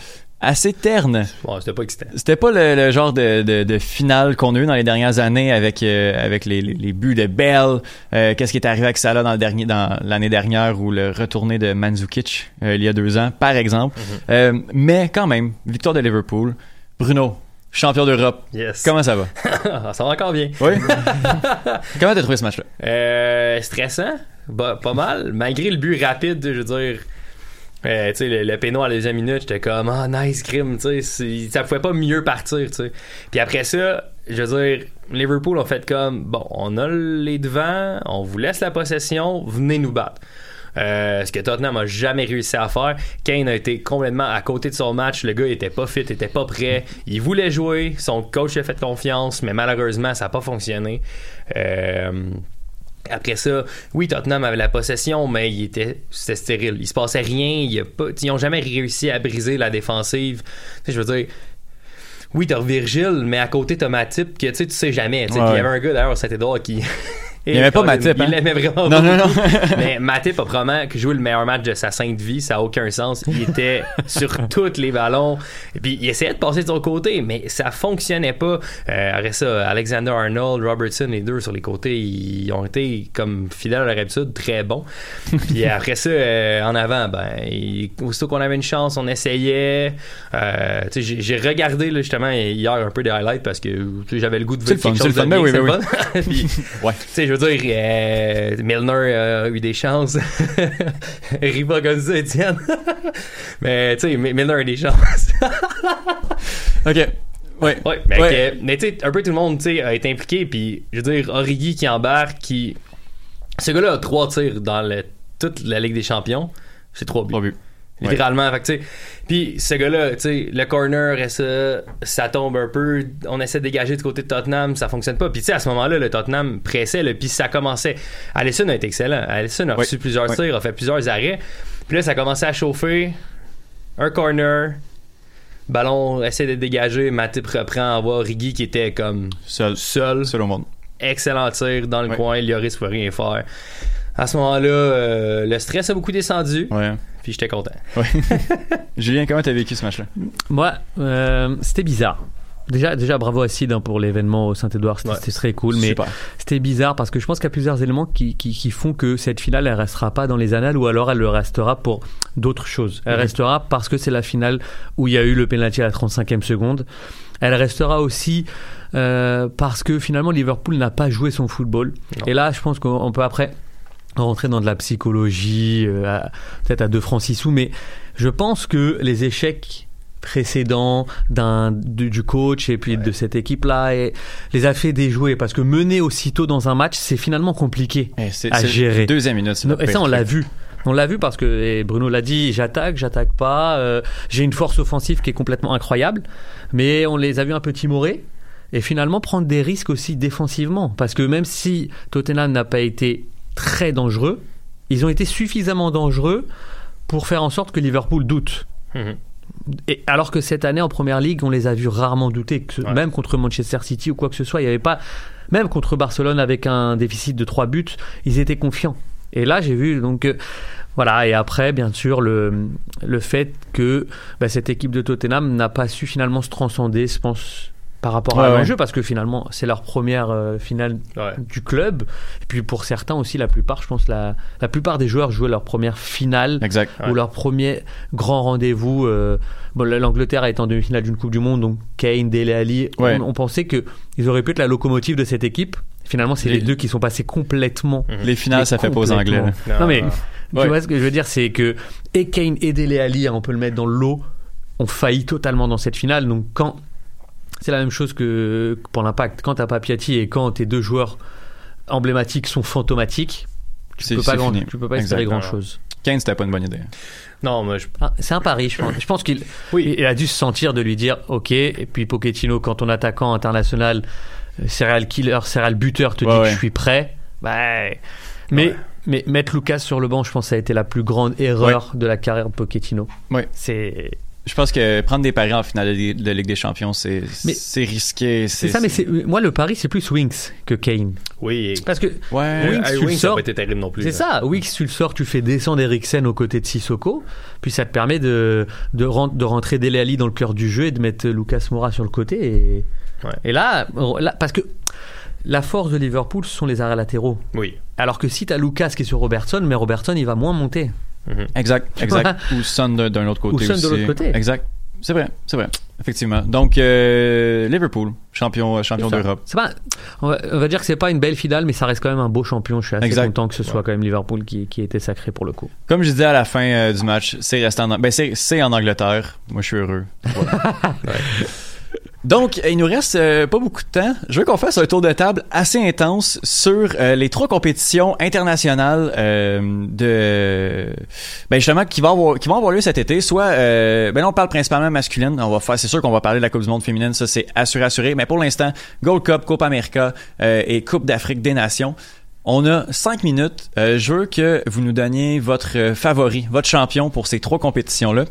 assez terne. Bon, c'était pas excitant. C'était pas le, le genre de, de, de finale qu'on a eu dans les dernières années avec euh, avec les, les, les buts de Bell. Euh, Qu'est-ce qui est arrivé avec Salah dans le dernier dans l'année dernière ou le retourné de Mandzukic euh, il y a deux ans, par exemple. Euh, mais quand même, victoire de Liverpool. Bruno, champion d'Europe. Yes. Comment ça va? (laughs) Ça va encore bien. Oui? (laughs) Comment t'as trouvé ce match-là? Euh, stressant, bah, pas mal. Malgré le but rapide, je veux dire. euh, tu sais, le, le péno à la deuxième minute, j'étais comme, ah, nice crime, tu sais, ça pouvait pas mieux partir, tu sais. Puis après ça, je veux dire, Liverpool ont fait comme, bon, on a les devants, on vous laisse la possession, venez nous battre. Euh, ce que Tottenham a jamais réussi à faire. Kane a été complètement à côté de son match. Le gars il était pas fit, il était pas prêt. Il voulait jouer. Son coach lui a fait confiance, mais malheureusement, ça n'a pas fonctionné. Euh, après ça, oui, Tottenham avait la possession, mais il était, c'était stérile. Il se passait rien. Il y a pas, ils n'ont jamais réussi à briser la défensive. Je veux dire, oui, t'as Virgile, mais à côté, t'as Matip, que tu sais, jamais. Ouais. il y avait un gars d'ailleurs au Saint-Édouard qui. (laughs) Il aimait pas Matip, hein? Il l'aimait vraiment Non, non, non. (laughs) Mais Matip a probablement joué le meilleur match de sa sainte vie. Ça n'a aucun sens. Il était (laughs) sur tous les ballons. Et puis, il essayait de passer de son côté, mais ça fonctionnait pas. Euh, après ça, Alexander Arnold, Robertson, les deux sur les côtés, ils ont été, comme fidèles à leur habitude, très bons. Puis après ça, euh, en avant, ben, il- aussitôt qu'on avait une chance, on essayait. Euh, j'ai regardé là, justement hier un peu des highlights parce que j'avais le goût de voir quelque chose de le bien, c'est oui. (laughs) Puis, Ouais. Dire, euh, Milner a eu des chances. Comme ça, Étienne. mais tu sais, Mi- Milner a eu des chances. OK. Ouais. Ouais, mais, Ouais. que- mais tu sais, un peu tout le monde tu sais, a été impliqué. Puis, je veux dire, Origi qui embarque, qui. Ce gars-là a trois tirs dans le- toute la Ligue des Champions. C'est trois buts. Trois buts. Littéralement. Fait que, tu sais, Puis, ce gars-là, tu sais, le corner, et ça, ça tombe un peu. On essaie de dégager du côté de Tottenham, ça fonctionne pas. Puis, tu sais, à ce moment-là, le Tottenham pressait, là, puis ça commençait. Allison a été excellent. Allison a reçu plusieurs tirs, a fait plusieurs arrêts. Puis là, ça commençait à chauffer. Un corner. Ballon essaie de dégager. Matip reprend, envoie Riggy qui était comme Seul. seul. Seul au monde. Excellent tir dans le Ouais. coin. Lloris ne pouvait rien faire. À ce moment-là, euh, le stress a beaucoup descendu. Ouais. Puis j'étais content. Ouais. (laughs) Julien, comment t'as vécu ce match-là? Moi, euh, c'était bizarre. Déjà, déjà, bravo à Sid hein, pour l'événement au Saint-Édouard, c'était Ouais. très cool, mais c'était bizarre parce que je pense qu'il y a plusieurs éléments qui, qui, qui font que cette finale, elle restera pas dans les annales ou alors elle le restera pour d'autres choses. Elle Mhm. restera parce que c'est la finale où il y a eu le penalty à la 35e seconde. Elle restera aussi euh, parce que finalement Liverpool n'a pas joué son football. Non. Et là, je pense qu'on on peut après rentrer dans de la psychologie, euh, peut-être à 2 francs 6 sous, mais je pense que les échecs précédents d'un du, du coach et puis de cette équipe là et les a fait déjouer parce que mener aussitôt dans un match c'est finalement compliqué Eh, à gérer. Deuxième minute. Non, et ça on l'a vu on l'a vu parce que et Bruno l'a dit j'attaque j'attaque pas euh, j'ai une force offensive qui est complètement incroyable mais on les a vus un peu timorés et finalement prendre des risques aussi défensivement parce que même si Tottenham n'a pas été très dangereux ils ont été suffisamment dangereux pour faire en sorte que Liverpool doute Mhm. et alors que cette année en première ligue, on les a vus rarement douter, que ce- Ouais. même contre Manchester City ou quoi que ce soit, il n'y avait pas, même contre Barcelone avec un déficit de 3 buts, ils étaient confiants. Et là, j'ai vu donc euh, voilà. Et après, bien sûr, le le fait que bah, cette équipe de Tottenham n'a pas su finalement se transcender, je pense, par rapport à Ouais, l'enjeu, parce que finalement, c'est leur première euh, finale Ouais. du club. Et puis pour certains aussi, la plupart, je pense, la la plupart des joueurs jouaient leur première finale Exact. Ouais. ou leur premier grand rendez-vous. euh, bon, l'Angleterre est en demi-finale d'une Coupe du Monde, donc Kane, Dele Alli, Ouais. on, on pensait que ils auraient pu être la locomotive de cette équipe. Finalement, c'est les, Les- deux qui sont passés complètement. Les finales, ça fait pas aux Anglais. Non, mais Ouais. tu vois ce que je veux dire, c'est que et Kane et Dele Alli, on peut le mettre dans le lot, ont failli totalement dans cette finale. Donc quand c'est la même chose que pour l'impact, quand t'as pas Piatti et quand tes deux joueurs emblématiques sont fantomatiques, tu peux pas grand, tu peux pas espérer grand chose. Kane, c'était pas une bonne idée. Non, moi, je. Ah, c'est un pari, je pense. Je pense qu'il Oui. il a dû se sentir de lui dire OK. Et puis Pochettino, quand ton attaquant international, euh, serial killer, serial buteur, te Ouais, dit ouais. que je suis prêt, bah, mais, Ouais. mais mettre Lucas sur le banc, je pense que ça a été la plus grande erreur de la carrière de Pochettino. Ouais. C'est Je pense que prendre des paris en finale de, de Ligue des Champions, c'est Mais- c'est risqué. c'est ça, mais c'est moi le pari, c'est plus Winks que Kane. Oui. Parce que Ouais. Winks, tu le Winks, ça n'a sors- pas été terrible non plus. C'est là. ça, Wix, tu le sors, tu fais descendre Eriksen aux côtés de Sissoko, puis ça te permet de, de, de rentrer Dele Alli dans le cœur du jeu et de mettre Lucas Moura sur le côté. Et, Ouais. et là, là, parce que la force de Liverpool, ce sont les arrêts latéraux. Oui. Alors que si tu as Lucas qui est sur Robertson, mais Robertson, il va moins monter. Exact, (laughs) exact. Ou Son d'un autre côté Ou Son de aussi. l'autre côté. Exact. C'est vrai, c'est vrai. Effectivement. Donc, euh, Liverpool, champion, champion C'est ça. d'Europe. On, va, on va dire que c'est pas une belle finale, mais ça reste quand même un beau champion. Je suis assez Exact. content que ce soit quand même Liverpool qui, qui était sacré pour le coup. Comme je disais à la fin euh, du match, c'est resté en, ben c'est, c'est en Angleterre. Moi, je suis heureux. Voilà. (laughs) Donc, il nous reste euh, pas beaucoup de temps. Je veux qu'on fasse un tour de table assez intense sur euh, les trois compétitions internationales euh, de, ben justement, qui vont avoir, qui vont avoir lieu cet été. Soit, euh, ben là, on parle principalement masculine. On va faire, c'est sûr qu'on va parler de la Coupe du Monde féminine. Ça, c'est assuré, assuré. Mais pour l'instant, Gold Cup, Coupe America euh, et Coupe d'Afrique des Nations. On a cinq minutes. Euh, je veux que vous nous donniez votre euh, favori, votre champion pour ces trois compétitions-là.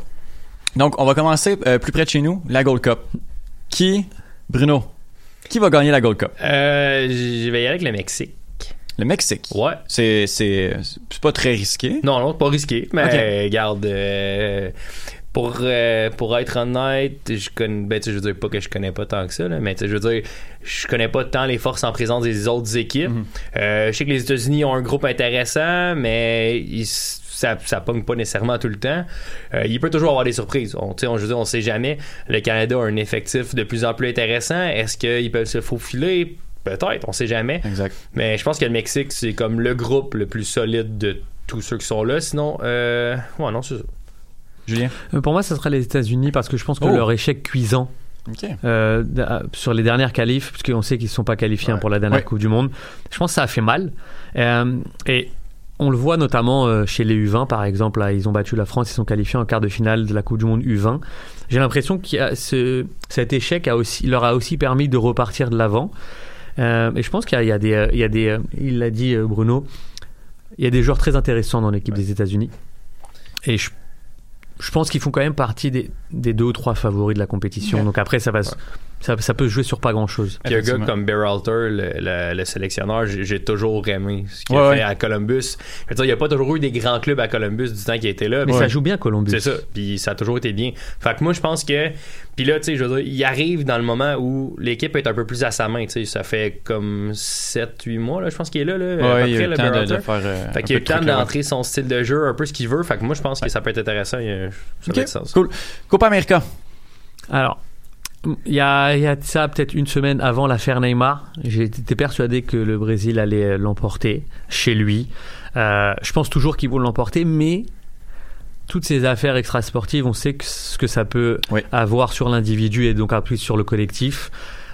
Donc, on va commencer euh, plus près de chez nous, la Gold Cup. Qui, Bruno, qui va gagner la Gold Cup? Euh, je vais y aller avec le Mexique. Le Mexique? Ouais. C'est c'est c'est pas très risqué. Non, non, c'est pas risqué, mais Ok. euh, garde. euh, pour, euh, pour être honnête, je connais, ben, je veux dire pas que je connais pas tant que ça, là, mais je veux dire, je connais pas tant les forces en présence des autres équipes. Mhm. Euh, je sais que les États-Unis ont un groupe intéressant, mais ils- ça, ça pogne pas nécessairement tout le temps. Euh, il peut toujours avoir des surprises. On, on, je veux dire, on sait jamais. Le Canada a un effectif de plus en plus intéressant. Est-ce qu'ils peuvent se faufiler? Peut-être, on sait jamais. Exact. Mais je pense que le Mexique, c'est comme le groupe le plus solide de tous ceux qui sont là. Sinon, euh, ouais, non, c'est ça. Julien. Euh, Pour moi, ce sera les États-Unis parce que je pense que Oh. leur échec cuisant euh, sur les dernières qualifs, puisqu'on sait qu'ils ne sont pas qualifiés hein, pour la dernière Ouais. Coupe du Monde, je pense que ça a fait mal. Euh, et on le voit notamment euh, chez les U20, par exemple. Là, ils ont battu la France, ils sont qualifiés en quart de finale de la Coupe du Monde U20. J'ai l'impression que ce, cet échec a aussi, leur a aussi permis de repartir de l'avant. Et je pense qu'il y a, il y a des, il y a des il l'a dit Bruno, il y a des joueurs très intéressants dans l'équipe des États-Unis. Et je, je pense qu'ils font quand même partie des, des deux ou trois favoris de la compétition. Ouais. Donc après, ça va, se- ça, ça peut jouer sur pas grand-chose. Puis un gars comme Berhalter, le, le, le sélectionneur, j'ai toujours aimé ce qu'il Ouais, a ouais. fait à Columbus. Je veux dire, il n'y a pas toujours eu des grands clubs à Columbus du temps qu'il était là. Mais mais ça joue bien Columbus. C'est ça. Puis ça a toujours été bien. Fait que moi, je pense que. Puis là, tu sais, je veux dire, il arrive dans le moment où l'équipe est un peu plus à sa main. Tu sais, ça fait comme 7-8 mois, là, je pense qu'il est là. là à Ouais, peu il y a eu le temps de, Berhalter. de faire. euh, Fait qu'il a eu le temps d'entrer son style de jeu, un peu ce qu'il veut. Fait que moi, je pense que ça peut être intéressant. Il Ça sens. Cool. Copa América. Alors, il y a, il y a ça peut-être une semaine avant l'affaire Neymar. J'étais persuadé que le Brésil allait euh, l'emporter chez lui. Euh, je pense toujours qu'ils vont l'emporter, mais toutes ces affaires extrasportives, on sait que ce que ça peut Oui. avoir sur l'individu et donc plus sur le collectif.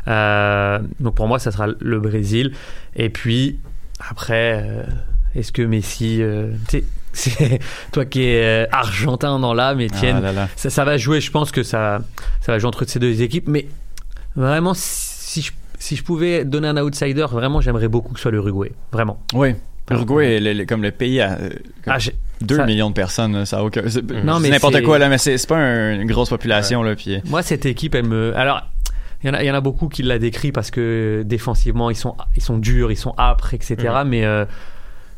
Euh, donc pour moi, ça sera le Brésil. Et puis après, euh, est-ce que Messi, (laughs) c'est toi qui es euh, argentin dans l'âme, Étienne, Ah là là. ça, ça va jouer, je pense que ça, ça va jouer entre ces deux équipes. Mais vraiment, si je, si je pouvais donner un outsider, vraiment, j'aimerais beaucoup que ce soit l'Uruguay. Vraiment. Oui. Uruguay est le- le- comme le pays à euh, comme Ah, 2 millions de personnes. Ça a aucun. c'est- mais n'importe quoi là, mais c'est c'est pas un- une grosse population là. Puis Moi, cette équipe, elle me. Alors, il y, en a, il y en a beaucoup qui la décrit parce que défensivement, ils sont, ils sont durs, ils sont âpres, etc. Mais euh,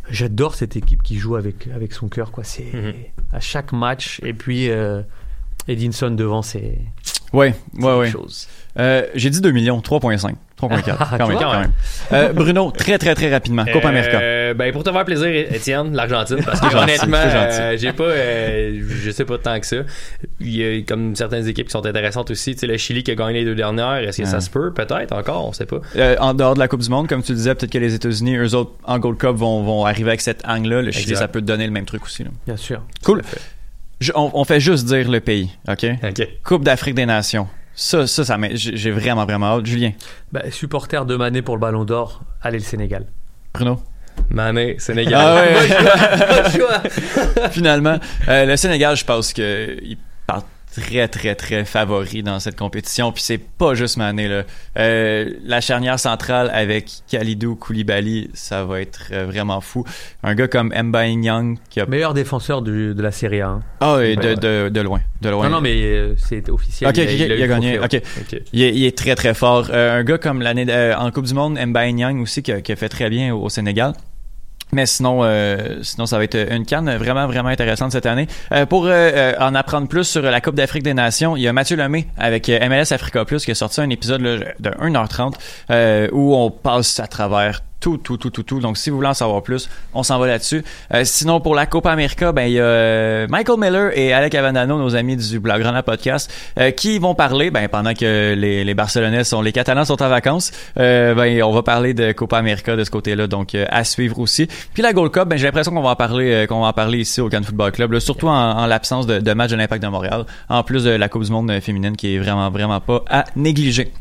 j'adore cette équipe qui joue avec, avec son cœur. Quoi. C'est Mhm. à chaque match. Et puis, euh, Edinson devant, c'est ouais, ouais, ouais. chose. Euh, J'ai dit 2 millions, 3.5, 3.4. (laughs) Ah, quand même, vois? quand même. Euh, Bruno, très très très rapidement. Copa América. Euh, ben pour te faire plaisir, Étienne, l'Argentine, parce que (laughs) honnêtement, euh, j'ai pas, euh, je sais pas tant que ça. Il y a comme certaines équipes qui sont intéressantes aussi. Tu sais, le Chili qui a gagné les deux dernières, est-ce que Ouais. ça se peut? Peut-être encore, on sait pas. Euh, en dehors de la Coupe du Monde, comme tu le disais, peut-être que les États-Unis, eux autres, en Gold Cup, vont, vont arriver avec cet angle-là. Le Chili, Exact. ça peut te donner le même truc aussi. là. Bien sûr. Cool. Je- on, on fait juste dire le pays, OK? Ok. Coupe d'Afrique des Nations. Ça, ça, ça m'a- j'ai vraiment, vraiment hâte. Julien, Bah, supporter de Mané pour le Ballon d'Or, allez le Sénégal. Bruno? Mané, (laughs) Sénégal. Ah ouais. Bon choix. Bon choix. Finalement, euh, le Sénégal, je pense qu'il part très, très, très favori dans cette compétition. Puis c'est pas juste Mané. Là. Euh, la charnière centrale avec Khalidou Koulibaly, ça va être euh, vraiment fou. Un gars comme Mba Nyang qui a... Meilleur défenseur du- de la Série A. hein. Ah, et de, de, de loin. De loin. Non, non, mais euh, c'est officiel. Ok, ok, il a, gagné. trophée, Ok. Ok. Il, est, il est très très fort. Euh, un gars comme l'année euh, en Coupe du Monde, Mbaye Nyang aussi qui a, qui a fait très bien au, au Sénégal. Mais sinon, euh, sinon ça va être une canne vraiment vraiment intéressante cette année. Euh, pour euh, euh, en apprendre plus sur la Coupe d'Afrique des Nations, il y a Mathieu Lemay avec MLS Africa Plus qui a sorti un épisode de 1h30 euh, où on passe à travers tout, tout, tout, tout, tout. Donc, si vous voulez en savoir plus, on s'en va là-dessus. Euh, sinon, pour la Copa América, ben, il y a euh, Michael Miller et Alec Avendano, nos amis du Blaugrana Podcast, euh, qui vont parler, ben, pendant que les, les Barcelonais sont, les Catalans sont en vacances, euh, ben, on va parler de Copa América de ce côté-là, donc euh, à suivre aussi. Puis la Gold Cup, ben, j'ai l'impression qu'on va en parler, euh, qu'on va en parler ici au Cannes Football Club, là, surtout en, en l'absence de, de match de l'Impact de Montréal, en plus de la Coupe du Monde féminine qui est vraiment, vraiment pas à négliger.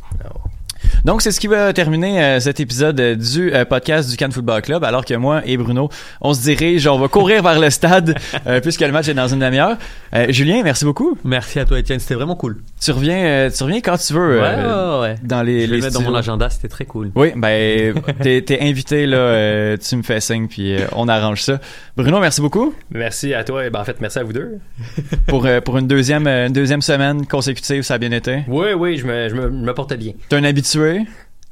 Donc, c'est ce qui va terminer euh, cet épisode euh, du euh, podcast du Cannes Football Club, alors que moi et Bruno, on se dirige, on va courir vers le stade, (laughs) euh, puisque le match est dans une demi-heure. Euh, Julien, merci beaucoup. Merci à toi, Étienne. C'était vraiment cool. Tu reviens, euh, tu reviens quand tu veux. Ouais, euh, ouais, ouais. Dans les, Je vais les le mettre dans mon agenda. C'était très cool. Oui, ben, (laughs) t'es, t'es invité, là, euh, tu me fais signe, puis euh, on arrange ça. Bruno, merci beaucoup Merci à toi. Ben, en fait, merci à vous deux. (laughs) pour, euh, pour une, deuxième, une deuxième semaine consécutive, ça a bien été. Oui, oui, je me, je me, je me portais bien. T'es un habitué.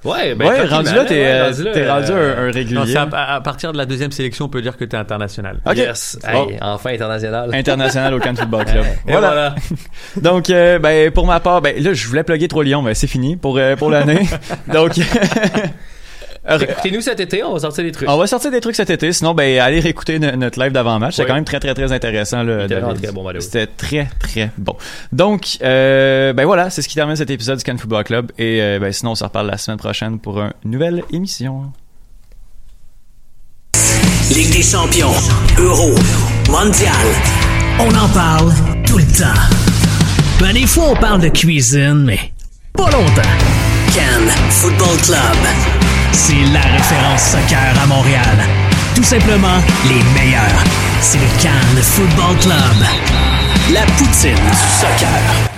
Ouais, ben, ouais, tranquillement, rendu là, t'es ouais, euh, rendu là, t'es rendu euh, un, un régulier. Non, à, à- à partir de la deuxième sélection, on peut dire que tu es international. Ok. Yes. Hey, enfin international. (laughs) International au Cannes Football Club. Et voilà. voilà. (laughs) Donc, euh, ben, pour ma part, ben, là, je voulais plugger Trois Lions, mais c'est fini pour, euh, pour l'année. (laughs) Donc, Écoutez-nous cet été, on va sortir des trucs. on va sortir des trucs cet été. Sinon, ben, allez réécouter no- notre live d'avant-match. C'était Oui. quand même très, très, très intéressant. C'était très bon. C'était très, très bon. Donc, euh, ben voilà, c'est ce qui termine cet épisode du Cannes Football Club. Et euh, ben, sinon, on se reparle la semaine prochaine pour une nouvelle émission. Ligue des champions, Euro, Mondial. On en parle tout le temps. Ben, des fois, on parle de cuisine, mais pas longtemps. Cannes Football Club. C'est la référence soccer à Montréal. Tout simplement les meilleurs. C'est le Cannes Football Club. La poutine du soccer.